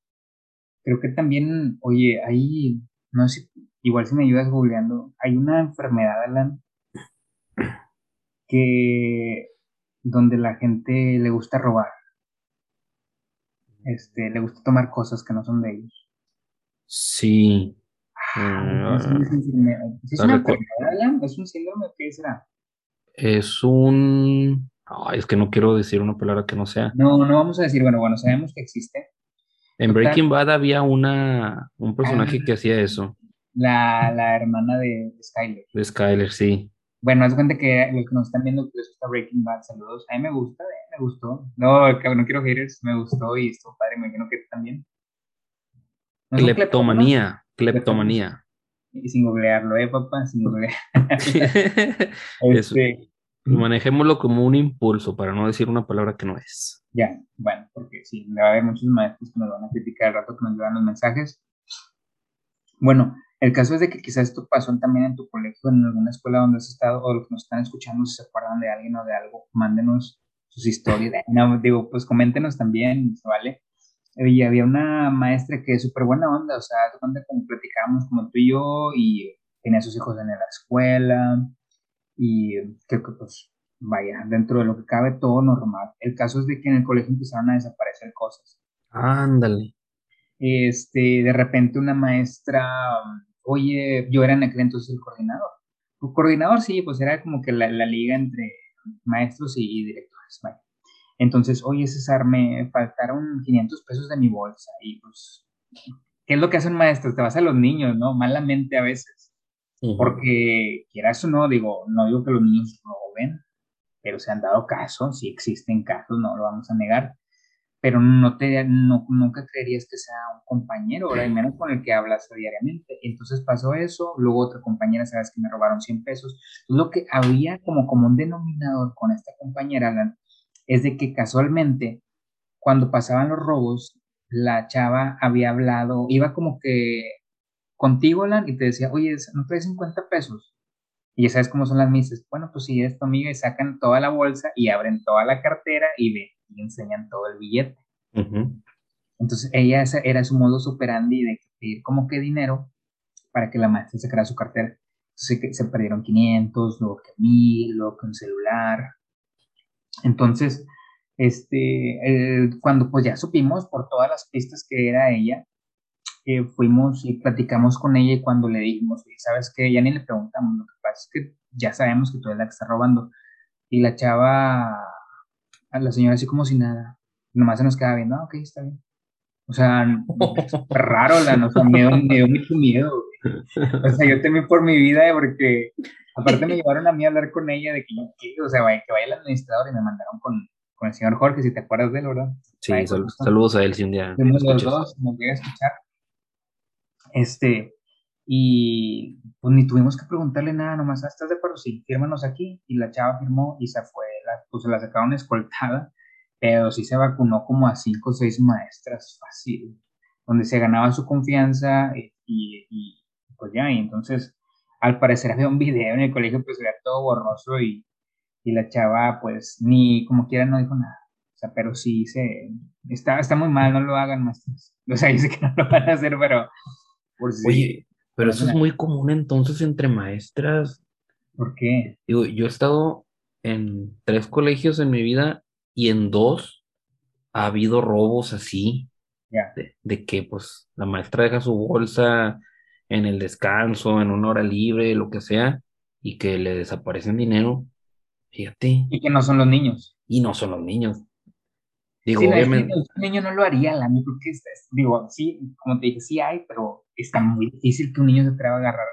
creo que también, oye, hay, no sé, igual si me ayudas googleando, hay una enfermedad, Alan, que donde la gente le gusta robar, este, le gusta tomar cosas que no son de ellos. Sí. Ah, es una enfermedad. ¿Sí ¿Es una enfermedad, Alan? ¿Es un síndrome? ¿Qué será? Es un... Ay, es que no quiero decir una palabra que no sea. No, no vamos a decir, bueno, bueno, sabemos que existe. En Total. Breaking Bad había una, un personaje Ah. que hacía eso, La, la hermana de Skyler. de Skyler, sí. Bueno, haz cuenta que los que nos están viendo, que les gusta Breaking Bad, saludos. A mí me gusta, eh, me gustó. No, no quiero haters, me gustó y estuvo padre, me imagino que también. ¿No Cleptomanía, cleptomanía. Y sin googlearlo, ¿eh, papá? Sin googlear. Eso. Este, Manejémoslo como un impulso para no decir una palabra que no es. ya, bueno, porque sí, va a haber muchos maestros que nos van a criticar al rato que nos llevan los mensajes. Bueno, el caso es de que quizás esto pasó también en tu colegio, en alguna escuela donde has estado, o los que nos están escuchando, si se acuerdan de alguien o de algo, mándenos sus historias. No, digo, pues coméntenos también, ¿vale? Y había una maestra que es súper buena onda, o sea, cuenta como platicábamos como tú y yo, y tenía a sus hijos en la escuela, y creo que pues, vaya, dentro de lo que cabe todo normal. El caso es de que en el colegio empezaron a desaparecer cosas. Ándale. Este, de repente una maestra, oye, yo era en aquel entonces el coordinador. El coordinador, sí, pues era como que la, la liga entre maestros y, y directores, vaya. Entonces, oye, César, me faltaron 500 pesos de mi bolsa y pues, ¿qué es lo que hacen maestros? Te vas a los niños, ¿no? Malamente a veces, porque quieras o no, digo, no digo que los niños roben, pero se han dado casos, sí existen casos, no lo vamos a negar, pero no te, no, nunca creerías que sea un compañero. Y menos con el que hablas diariamente. Entonces pasó eso, luego otra compañera, sabes que me robaron 100 pesos. Lo que había como común denominador con esta compañera, Alan, es de que casualmente, cuando pasaban los robos, la chava había hablado, iba como que contigo, Alan, y te decía, oye, ¿no traes 50 pesos? Y ya sabes cómo son las misas. Bueno, pues si es tu amiga y sacan toda la bolsa y abren toda la cartera y ven y enseñan todo el billete. Ujú. Entonces ella ese era su modo operandi de pedir como que dinero para que la maestra sacara su cartera. Entonces se perdieron 500, luego que 1000, luego que un celular. Entonces, este, eh, cuando pues ya supimos por todas las pistas que era ella, eh, fuimos y platicamos con ella y cuando le dijimos, "Oye, ¿sabes qué? Ya ni le preguntamos, lo que pasa es que ya sabemos que tú eres la que está robando. Y la chava, a la señora así como si nada, nomás se nos queda viendo, ah, ok, está bien. O sea, es raro, la, o sea, me dio, me dio mucho miedo. güey. O sea, yo temí por mi vida eh, porque aparte me llevaron a mí a hablar con ella de que, yo, ¿qué? o sea, vaya, que vaya el administrador y me mandaron con, con el señor Jorge, si te acuerdas de él, ¿verdad? Sí, Vaya, sal- saludos a él si un día los dos, nos llega a escuchar. Este, y pues ni tuvimos que preguntarle nada, nomás, "Ah, ¿estás de acuerdo? Sí, fírmanos aquí. Y la chava firmó y se fue, pues se la sacaron escoltada, pero sí se vacunó como a cinco o seis maestras fácil, donde se ganaba su confianza y, y, y, pues ya, y entonces al parecer había un video en el colegio, pues era todo borroso y, y la chava, pues, ni como quiera no dijo nada. O sea, pero sí se, está, está muy mal, no lo hagan más. O sea, dice que no lo van a hacer, pero... Por si, Oye, pero eso es muy común entonces entre maestras. ¿Por qué? Digo, yo he estado en tres colegios en mi vida y en dos ha habido robos así. De, que pues la maestra deja su bolsa en el descanso, en una hora libre, lo que sea, y que le desaparecen dinero. Fíjate. Y que no son los niños. Y no son los niños. Digo, obviamente. un niño no lo haría, la porque digo, sí, como te dije, sí hay, pero está muy difícil que un niño se atreva a agarrar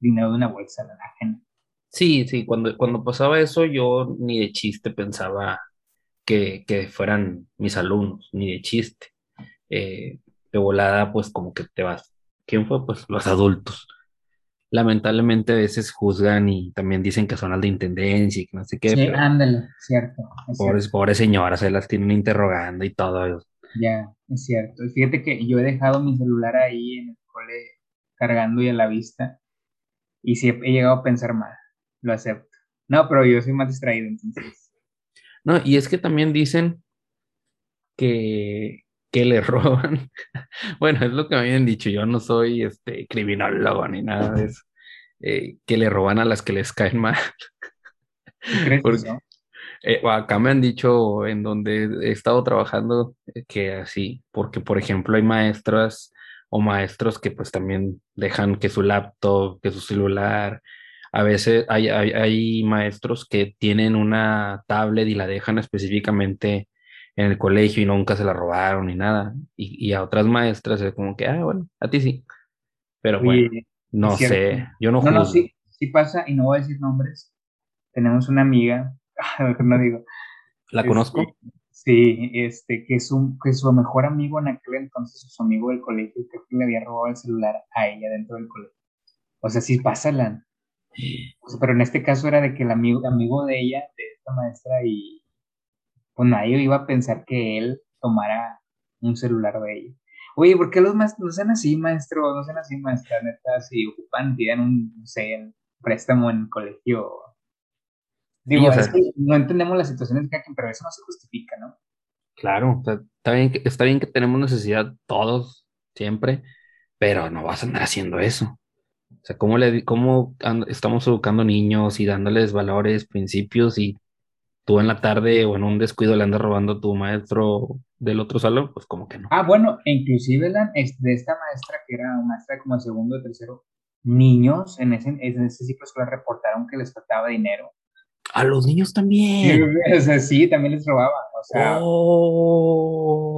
dinero de una bolsa de la ajena. Sí, sí, cuando, cuando pasaba eso, yo ni de chiste pensaba que, que fueran mis alumnos, ni de chiste. Eh, de volada, pues como que te vas. ¿Quién fue? Pues los adultos. Lamentablemente a veces juzgan y también dicen que son al de intendencia y que no sé qué. Sí, ándale, cierto. Pobres, pobres señoras, se las tienen interrogando y todo. Ya, es cierto. Fíjate que yo he dejado mi celular ahí en el cole cargando y a la vista y sí he llegado a pensar mal, lo acepto. No, pero yo soy más distraído entonces. No, y es que también dicen que, que le roban. bueno, es lo que me habían dicho, yo no soy este criminólogo ni nada de eso. Eh, que le roban a las que les caen mal. Eh, acá me han dicho en donde he estado trabajando eh, que así, porque por ejemplo hay maestras o maestros que pues también dejan que su laptop, que su celular, a veces hay, hay, maestros que tienen una tablet y la dejan específicamente en el colegio y nunca se la robaron ni nada. Y, a otras maestras es como que, ah, bueno, a ti sí. Pero bueno, no sé, yo no, no No, sí, sí pasa, y no voy a decir nombres. Tenemos una amiga, no digo. ¿La este, conozco? Sí, este, que, su, que su mejor amigo en aquel entonces, su amigo del colegio, creo que le había robado el celular a ella dentro del colegio. O sea, sí pasa, la, pero en este caso era de que el amigo, amigo de ella, de esta maestra, y pues nadie iba a pensar que él tomara un celular de ella. Oye, ¿por qué los maestros no sean así, maestro? No sean así, maestra, neta, si ocupan, tienen un, no sé, préstamo en el colegio. Digo, no entendemos las situaciones que pero eso no se justifica, ¿no? Claro, está bien, que, está bien que tenemos necesidad todos, siempre, pero no vas a andar haciendo eso. O sea, ¿cómo, le, cómo estamos educando niños y dándoles valores, principios y tú en la tarde o en un descuido le andas robando a tu maestro del otro salón? Pues como que no. Ah, bueno, e inclusive de esta maestra que era maestra como segundo o tercero, niños en ese, en ese ciclo escolar reportaron que les faltaba dinero. A los niños también. Sí, o sea, sí, también les robaba. O sea, oh.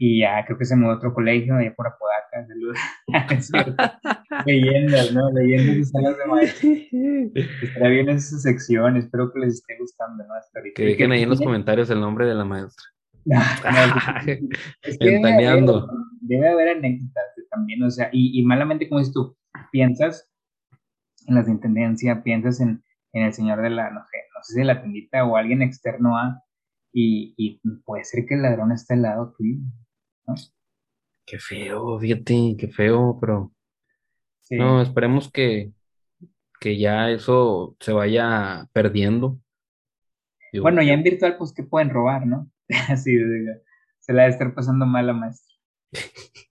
Y ya creo que se mudó a otro colegio, allá por Apodaca, saludos. Leyendas, ¿no? Leyendas de salas de maestros. Estará bien esa sección, espero que les esté gustando, ¿no? Hasta Que dejen ahí en los comentarios el nombre de la maestra. es que debe, haber, anécdotas también, o sea, y, y malamente, como dices tú, piensas en las de intendencia, piensas en, en el señor de la, no sé, no sé si la tendita o alguien externo a, y, y puede ser que el ladrón esté al lado tuyo. Qué feo, fíjate, qué feo, pero no, esperemos que, que ya eso se vaya perdiendo. bueno, ya en virtual, pues, ¿qué pueden robar, no? Así, se la debe estar pasando mal la maestra.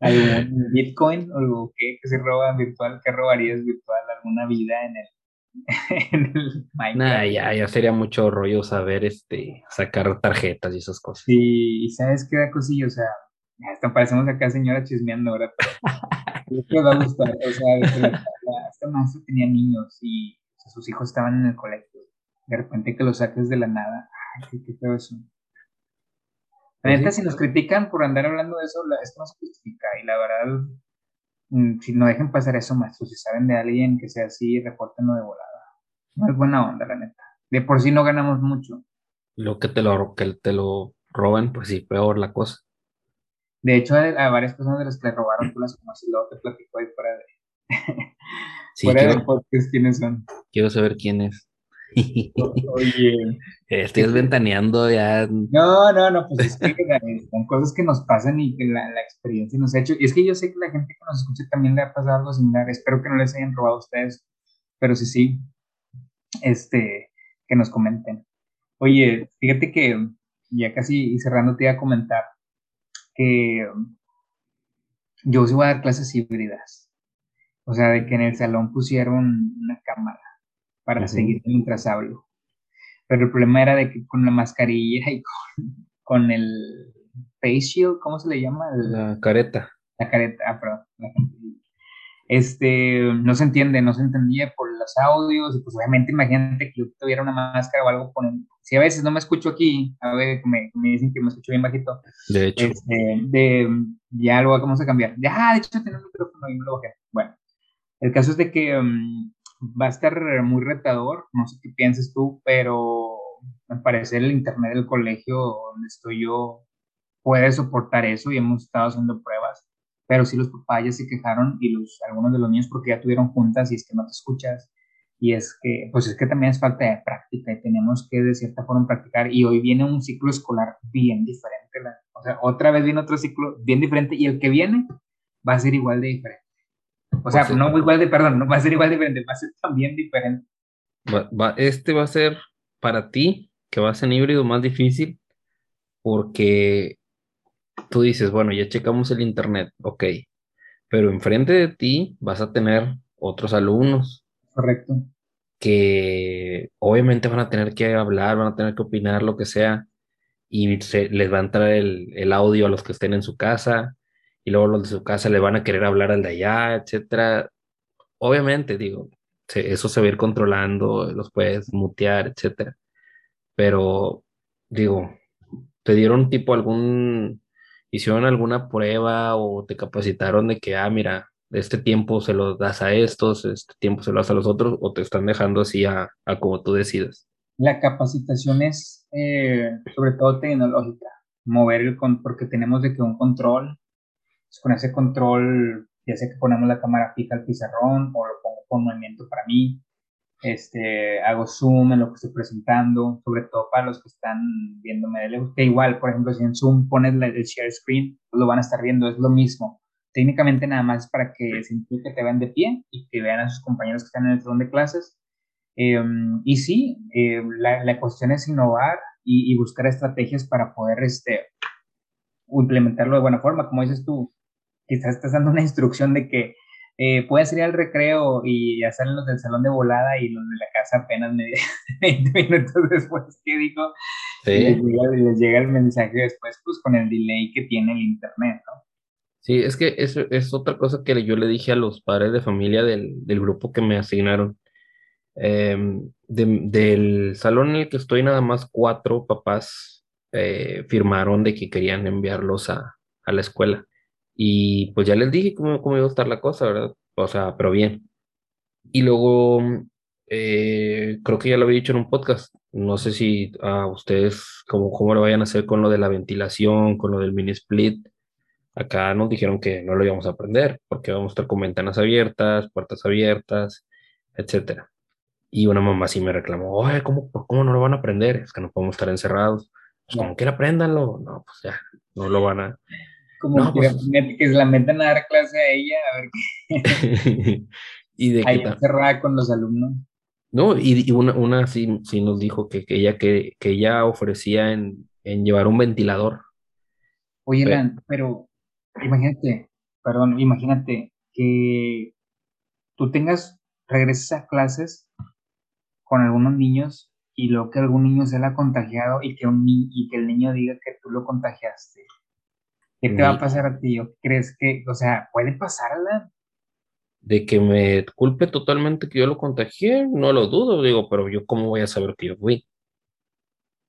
¿Algún Bitcoin o algo que, se roba en virtual? ¿Qué robarías virtual? ¿Alguna vida en el en el Nah, ya, ya sería mucho rollo saber este, sacar tarjetas y esas cosas. Sí, y sabes qué da cosillo, o sea, hasta parecemos acá señora chismeando ahora. Pero va a gustar, o sea, esta maestra tenía niños y sus hijos estaban en el colegio. De repente que los saques de la nada, ay, qué, feo eso. La pues neta, si nos critican por andar hablando de eso, esto no se justifica. Y la verdad, si no dejen pasar eso, maestros, si saben de alguien que sea así, repórtenlo de volada. No es buena onda, la neta. De por sí no ganamos mucho. Lo que te lo, que te lo roban, pues sí, peor la cosa. De hecho, a, varias personas de las que le robaron, tú las conoces, luego te platico ahí fuera de. sí, fuera quiero, de podcast quiénes son. Quiero saber quién es. Oye. Estoy ventaneando ya. No, no, no, pues es que son cosas que nos pasan y que la, la, experiencia nos ha hecho. Y es que yo sé que la gente que nos escucha también le ha pasado algo similar. Espero que no les hayan robado a ustedes, pero sí, sí, este, que nos comenten. Oye, fíjate que ya casi cerrando te iba a comentar que yo sí voy a dar clases híbridas. O sea, de que en el salón pusieron una cámara para seguir mientras hablo. Pero el problema era de que con la mascarilla y con, con el face shield, ¿cómo se le llama? la careta. La careta, ah, perdón, la este, no se entiende, no se entendía por los audios, y pues obviamente imagínate que yo tuviera una máscara o algo con si a veces no me escucho aquí, a ver, me, me dicen que me escucho bien bajito. De hecho. Este, de, ya lo vamos a cambiar. Ya, de hecho, tengo un micrófono y me lo bajé. Bueno, el caso es de que um, va a estar muy retador, no sé qué pienses tú, pero me parece el internet del colegio donde estoy yo puede soportar eso y hemos estado haciendo pruebas pero sí los papás ya se quejaron y los, algunos de los niños porque ya tuvieron juntas y es que no te escuchas y es que, pues es que también es falta de práctica y tenemos que de cierta forma practicar y hoy viene un ciclo escolar bien diferente, o sea, otra vez viene otro ciclo bien diferente y el que viene va a ser igual de diferente. O sea, no igual de, perdón, no va a ser igual de diferente, va a ser también diferente. Va, este va a ser para ti, que va a ser híbrido más difícil, porque tú dices, bueno, ya checamos el internet, ok, pero enfrente de ti vas a tener otros alumnos. Correcto. Que obviamente van a tener que hablar, van a tener que opinar, lo que sea, y se, les va a entrar el, audio a los que estén en su casa, y luego los de su casa le van a querer hablar al de allá, etcétera. Obviamente, digo, eso se va a ir controlando, los puedes mutear, etcétera. Pero, digo, ¿te dieron tipo algún hicieron alguna prueba o te capacitaron de que, ah, mira, este tiempo se lo das a estos, este tiempo se lo das a los otros, o te están dejando así a, como tú decidas? La capacitación es eh, sobre todo tecnológica, mover el con, porque tenemos de que un control, con ese control, ya sé que ponemos la cámara fija al pizarrón o lo pongo con movimiento para mí, este, hago zoom en lo que estoy presentando, sobre todo para los que están viéndome de lejos, que igual, por ejemplo, si en Zoom pones el share screen, lo van a estar viendo, es lo mismo. Técnicamente nada más para que se que te vean de pie y que vean a sus compañeros que están en el salón de clases. Em, y sí, eh, la, la, cuestión es innovar y, y, buscar estrategias para poder este, implementarlo de buena forma. Como dices tú, quizás estás dando una instrucción de que eh, pueden salir al recreo y ya salen los del salón de volada y los de la casa apenas media, 20 minutos después ¿qué dijo, sí. les, llega, el mensaje después, pues con el delay que tiene el internet, ¿no? Sí, es que eso es otra cosa que yo le dije a los padres de familia del, del grupo que me asignaron. Em, del salón en el que estoy, nada más cuatro papás eh, firmaron de que querían enviarlos a, a la escuela. Y pues ya les dije cómo, cómo iba a estar la cosa, ¿verdad? O sea, pero bien. Y luego, eh, creo que ya lo había dicho en un podcast. No sé si a ustedes, cómo, cómo lo vayan a hacer con lo de la ventilación, con lo del mini split. Acá nos dijeron que no lo íbamos a aprender, porque vamos a estar con ventanas abiertas, puertas abiertas, etcétera. Y una mamá sí me reclamó, oye, ¿cómo, ¿cómo no lo van a aprender? Es que no podemos estar encerrados. Pues como quiera, apréndanlo. No, pues ya, no lo van a, como que, pues que se la metan a dar clase a ella, a ver qué. y de Ahí encerrada con los alumnos. No, y, una, una sí, sí nos dijo que, que ella, que, que ella ofrecía en, en llevar un ventilador. Oye, pero, pero imagínate, perdón, imagínate que tú tengas, regreses a clases con algunos niños y luego que algún niño se la contagiado y que, un, y que el niño diga que tú lo contagiaste. ¿Qué te va a pasar a ti? crees que, o sea, puede pasarla? De que me culpe totalmente que yo lo contagié, no lo dudo, digo, pero yo cómo voy a saber que yo fui.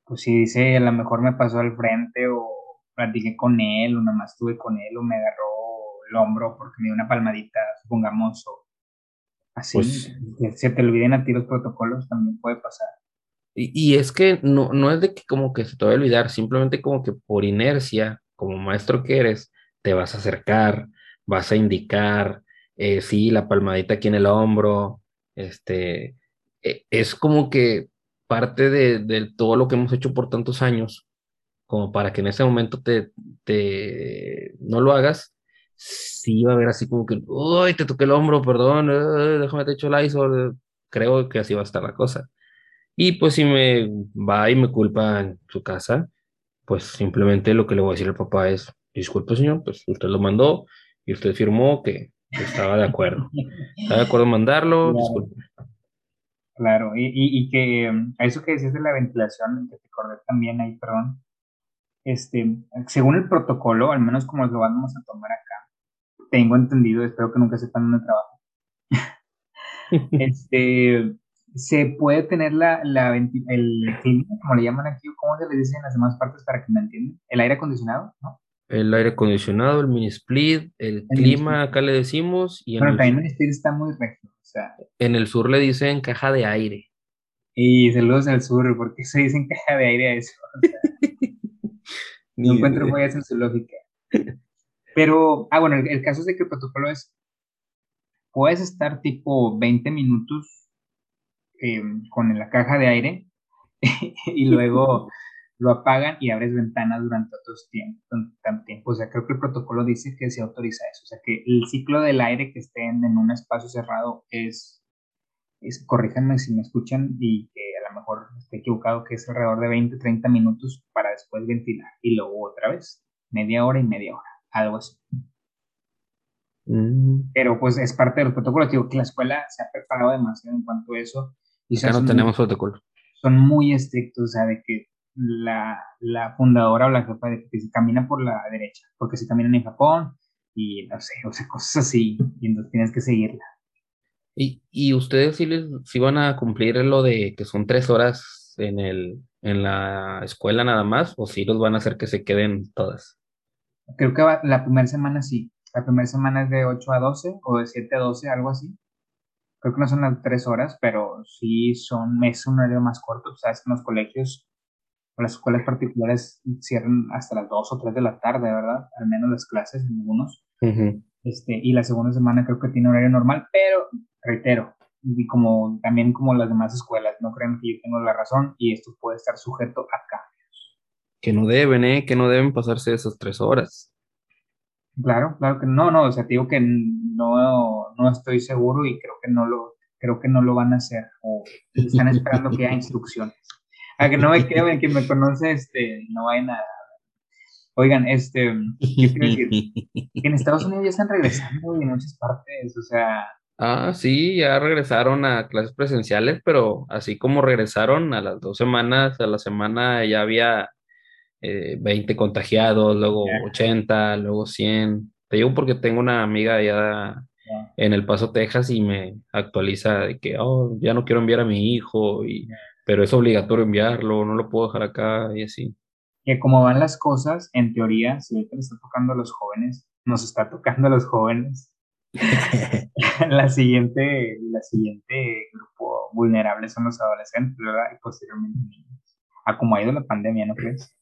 Pues si dice, a lo mejor me pasó al frente o platiqué con él o nada más estuve con él o me agarró el hombro porque me dio una palmadita, supongamos, o así, pues se te olviden a ti los protocolos, también puede pasar. Y, y, es que no, no es de que como que se te va a olvidar, simplemente como que por inercia como maestro que eres, te vas a acercar, vas a indicar, eh, sí, la palmadita aquí en el hombro, este, e, es como que parte de, todo lo que hemos hecho por tantos años, como para que en ese momento te, te no lo hagas, sí va a haber así como que, uy, te toqué el hombro, perdón, eh, déjame te echo el ISO, creo que así va a estar la cosa. Y pues si me va y me culpa en su casa, pues simplemente lo que le voy a decir al papá es, disculpe señor, pues usted lo mandó y usted firmó que estaba de acuerdo. Estaba de acuerdo en mandarlo, disculpe. Claro, y, y, que um, a eso que decías de la ventilación, que te acordé también ahí, perdón, este, según el protocolo, al menos como lo vamos a tomar acá, tengo entendido, espero que nunca sepan dónde trabajo, este, se puede tener la, la el clima, como le llaman aquí, ¿cómo se le dice en las demás partes para que me entiendan? El aire acondicionado, ¿no? El aire acondicionado, el mini split, el, clima, acá le decimos. Y en el también el split está muy regio. O sea, en el sur le dicen caja de aire. Y saludos al sur, porque se dicen caja de aire a eso? no encuentro muy en su lógica. Pero, ah, bueno, el, caso es de que el protocolo es, puedes estar tipo 20 minutos em, con la caja de aire y luego lo apagan y abres ventanas durante otros tiempo, tanto tiempo. O sea, creo que el protocolo dice que se autoriza eso. O sea, que el ciclo del aire que esté en, un espacio cerrado es, es, corríjanme si me escuchan y que a lo mejor esté equivocado, que es alrededor de 20, 30 minutos para después ventilar y luego otra vez, media hora y media hora, algo así. Mm. Pero pues es parte del protocolo. Digo que la escuela se ha preparado demasiado en cuanto a eso. Acá no tenemos protocolo. Son muy estrictos, o sea, de que la, la, fundadora o la jefa de que se camina por la derecha, porque se caminan en Japón y no sé, o sea, cosas así, y entonces tienes que seguirla. ¿Y, y ustedes sí, les, sí van a cumplir lo de que son tres horas en, el, en la escuela nada más, o sí los van a hacer que se queden todas? Creo que la primera semana sí, la primera semana es de 8 a 12 o de 7 a 12, algo así. Creo que no son las tres horas, pero sí son, es un horario más corto. Sabes que en los colegios las escuelas particulares cierran hasta las 2 o 3 de la tarde, ¿verdad? Al menos las clases en algunos. este, y la segunda semana creo que tiene horario normal, pero reitero, y como también como las demás escuelas, no crean que yo tengo la razón y esto puede estar sujeto a cambios. Que no deben, ¿eh? Que no deben pasarse esas tres horas. Claro, claro que no, no, o sea, te digo que no, no estoy seguro y creo que no lo, creo que no lo van a hacer o están esperando que haya instrucciones a que no me crean, quien me conoce, este, no vayan a... Oigan, este, ¿qué quiero decir? en Estados Unidos ya están regresando en muchas partes, o sea... Ah, sí, ya regresaron a clases presenciales, pero así como regresaron a las dos semanas, a la semana ya había eh, 20 contagiados, luego 80, luego 100. Te digo porque tengo una amiga allá en El Paso, Texas, y me actualiza de que, oh, ya no quiero enviar a mi hijo, y pero es obligatorio enviarlo, no lo puedo dejar acá y así. Que como van las cosas, en teoría, si ahorita le está tocando a los jóvenes, nos está tocando a los jóvenes. la siguiente, la siguiente grupo vulnerable son los adolescentes, ¿verdad? Y posteriormente niños. A como ha ido la pandemia, ¿no crees?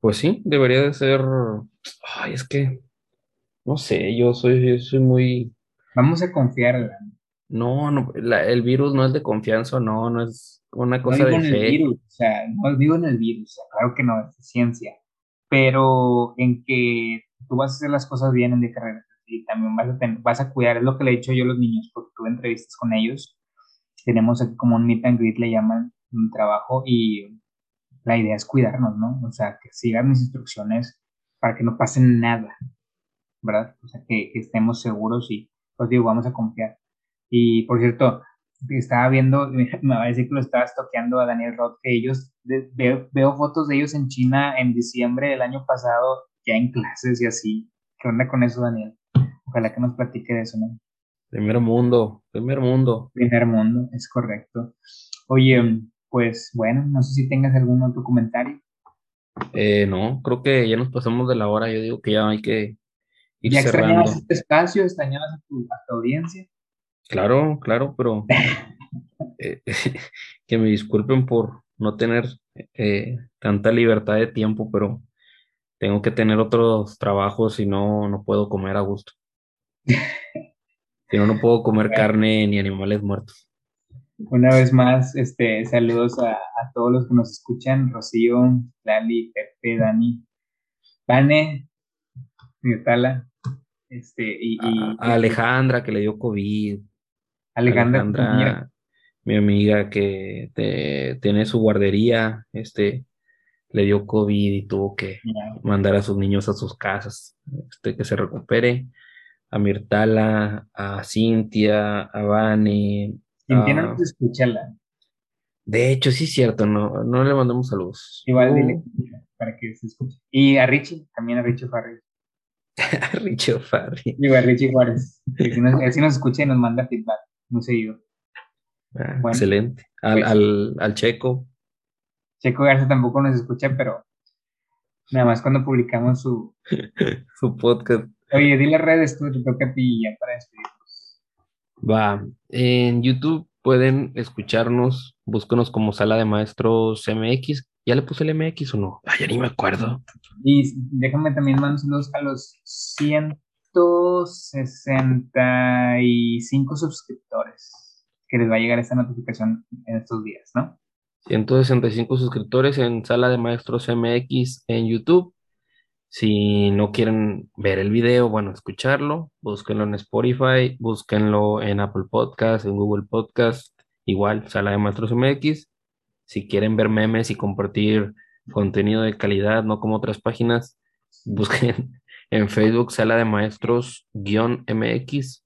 Pues sí, debería de ser. Ay, es que no sé, yo soy, yo soy muy. Vamos a confiar, no, no el virus no es de confianza, no, no es una cosa de fe. El virus, o sea, no digo en el virus, claro que no, es ciencia, pero en que tú vas a hacer las cosas bien en de carrera y también vas a, vas a cuidar, es lo que le he dicho yo a los niños, porque tuve entrevistas con ellos, tenemos aquí como un meet and greet, le llaman un trabajo, y la idea es cuidarnos, ¿no? O sea, que sigan mis instrucciones para que no pase nada, ¿verdad? O sea, que, que estemos seguros y, pues digo, vamos a confiar. Y por cierto, estaba viendo, me va a decir que lo estaba toqueando a Daniel Roth, que ellos, veo, fotos de ellos en China en diciembre del año pasado, ya en clases y así. ¿Qué onda con eso, Daniel? Ojalá que nos platique de eso, ¿no? Primer mundo, primer mundo. Primer mundo, es correcto. Oye, pues bueno, no sé si tengas algún otro comentario. Eh, no, creo que ya nos pasamos de la hora. Yo digo que ya hay que ir ¿Ya extrañabas este espacio? ¿Extrañabas a tu audiencia? Claro, claro, pero eh, que me disculpen por no tener eh, tanta libertad de tiempo, pero tengo que tener otros trabajos y no, no puedo comer a gusto. Si no, no puedo comer carne ni animales muertos. Una vez más, este, saludos a, a todos los que nos escuchan, Rocío, Lali, Pepe, Dani, Vane, Mirtala, este, y, y- A, a Alejandra que le dio COVID. Alejandra, Alejandra, mi amiga que te- tiene su guardería, este, le dio COVID y tuvo que mandar a sus niños a sus casas, este, que se recupere. A Mirtala, a Cintia, a Vane. Cintia no a- nos escucha, la- De hecho, sí es cierto, no, no le mandamos saludos. igual Uh, dile para que se escuche. Y a Richie, también a Richie Farrell. A Richo Farri. Digo, a Richie Juárez. Que si nos, él sí nos escucha y nos manda feedback muy seguido. Ah, Bueno, excelente. Al, pues. al, al Checo, Checo Garza tampoco nos escucha, pero nada más cuando publicamos su. su podcast. Oye, di las redes, tú te toca a ti ya para despedirnos. Va, en YouTube pueden escucharnos, búsquenos como Sala de Maestros MX. ¿Ya le puse el MX o no? Ay, ya ni me acuerdo. Y déjame también mandar saludos a los 165 suscriptores que les va a llegar esta notificación en estos días, ¿no? 165 suscriptores en Sala de Maestros MX en YouTube. Si no quieren ver el video, bueno, escucharlo, búsquenlo en Spotify, búsquenlo en Apple Podcast, en Google Podcast, igual, Sala de Maestros MX. Si quieren ver memes y compartir contenido de calidad, no como otras páginas, busquen en Facebook Sala de Maestros-MX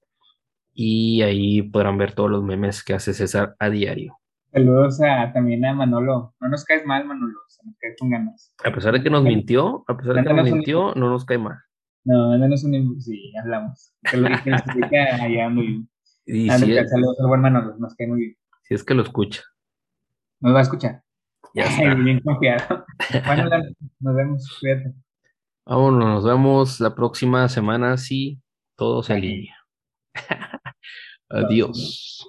y ahí podrán ver todos los memes que hace César a diario. Saludos a, también a Manolo. No nos caes mal, Manolo, se nos caes con ganas. A pesar de que nos mintió, a pesar de que nos un- mintió, no nos cae mal. No, mándanos un. Sí, hablamos. Que lo que nos explica allá muy bien. Y si es, saludos al buen Manolo, nos cae muy bien. si es que lo escucha, Nos va a escuchar. ya está. bien confiado. Bueno, nos vemos. Cuídate. Vámonos, nos vemos la próxima semana si todo se Bye. alinea. Adiós.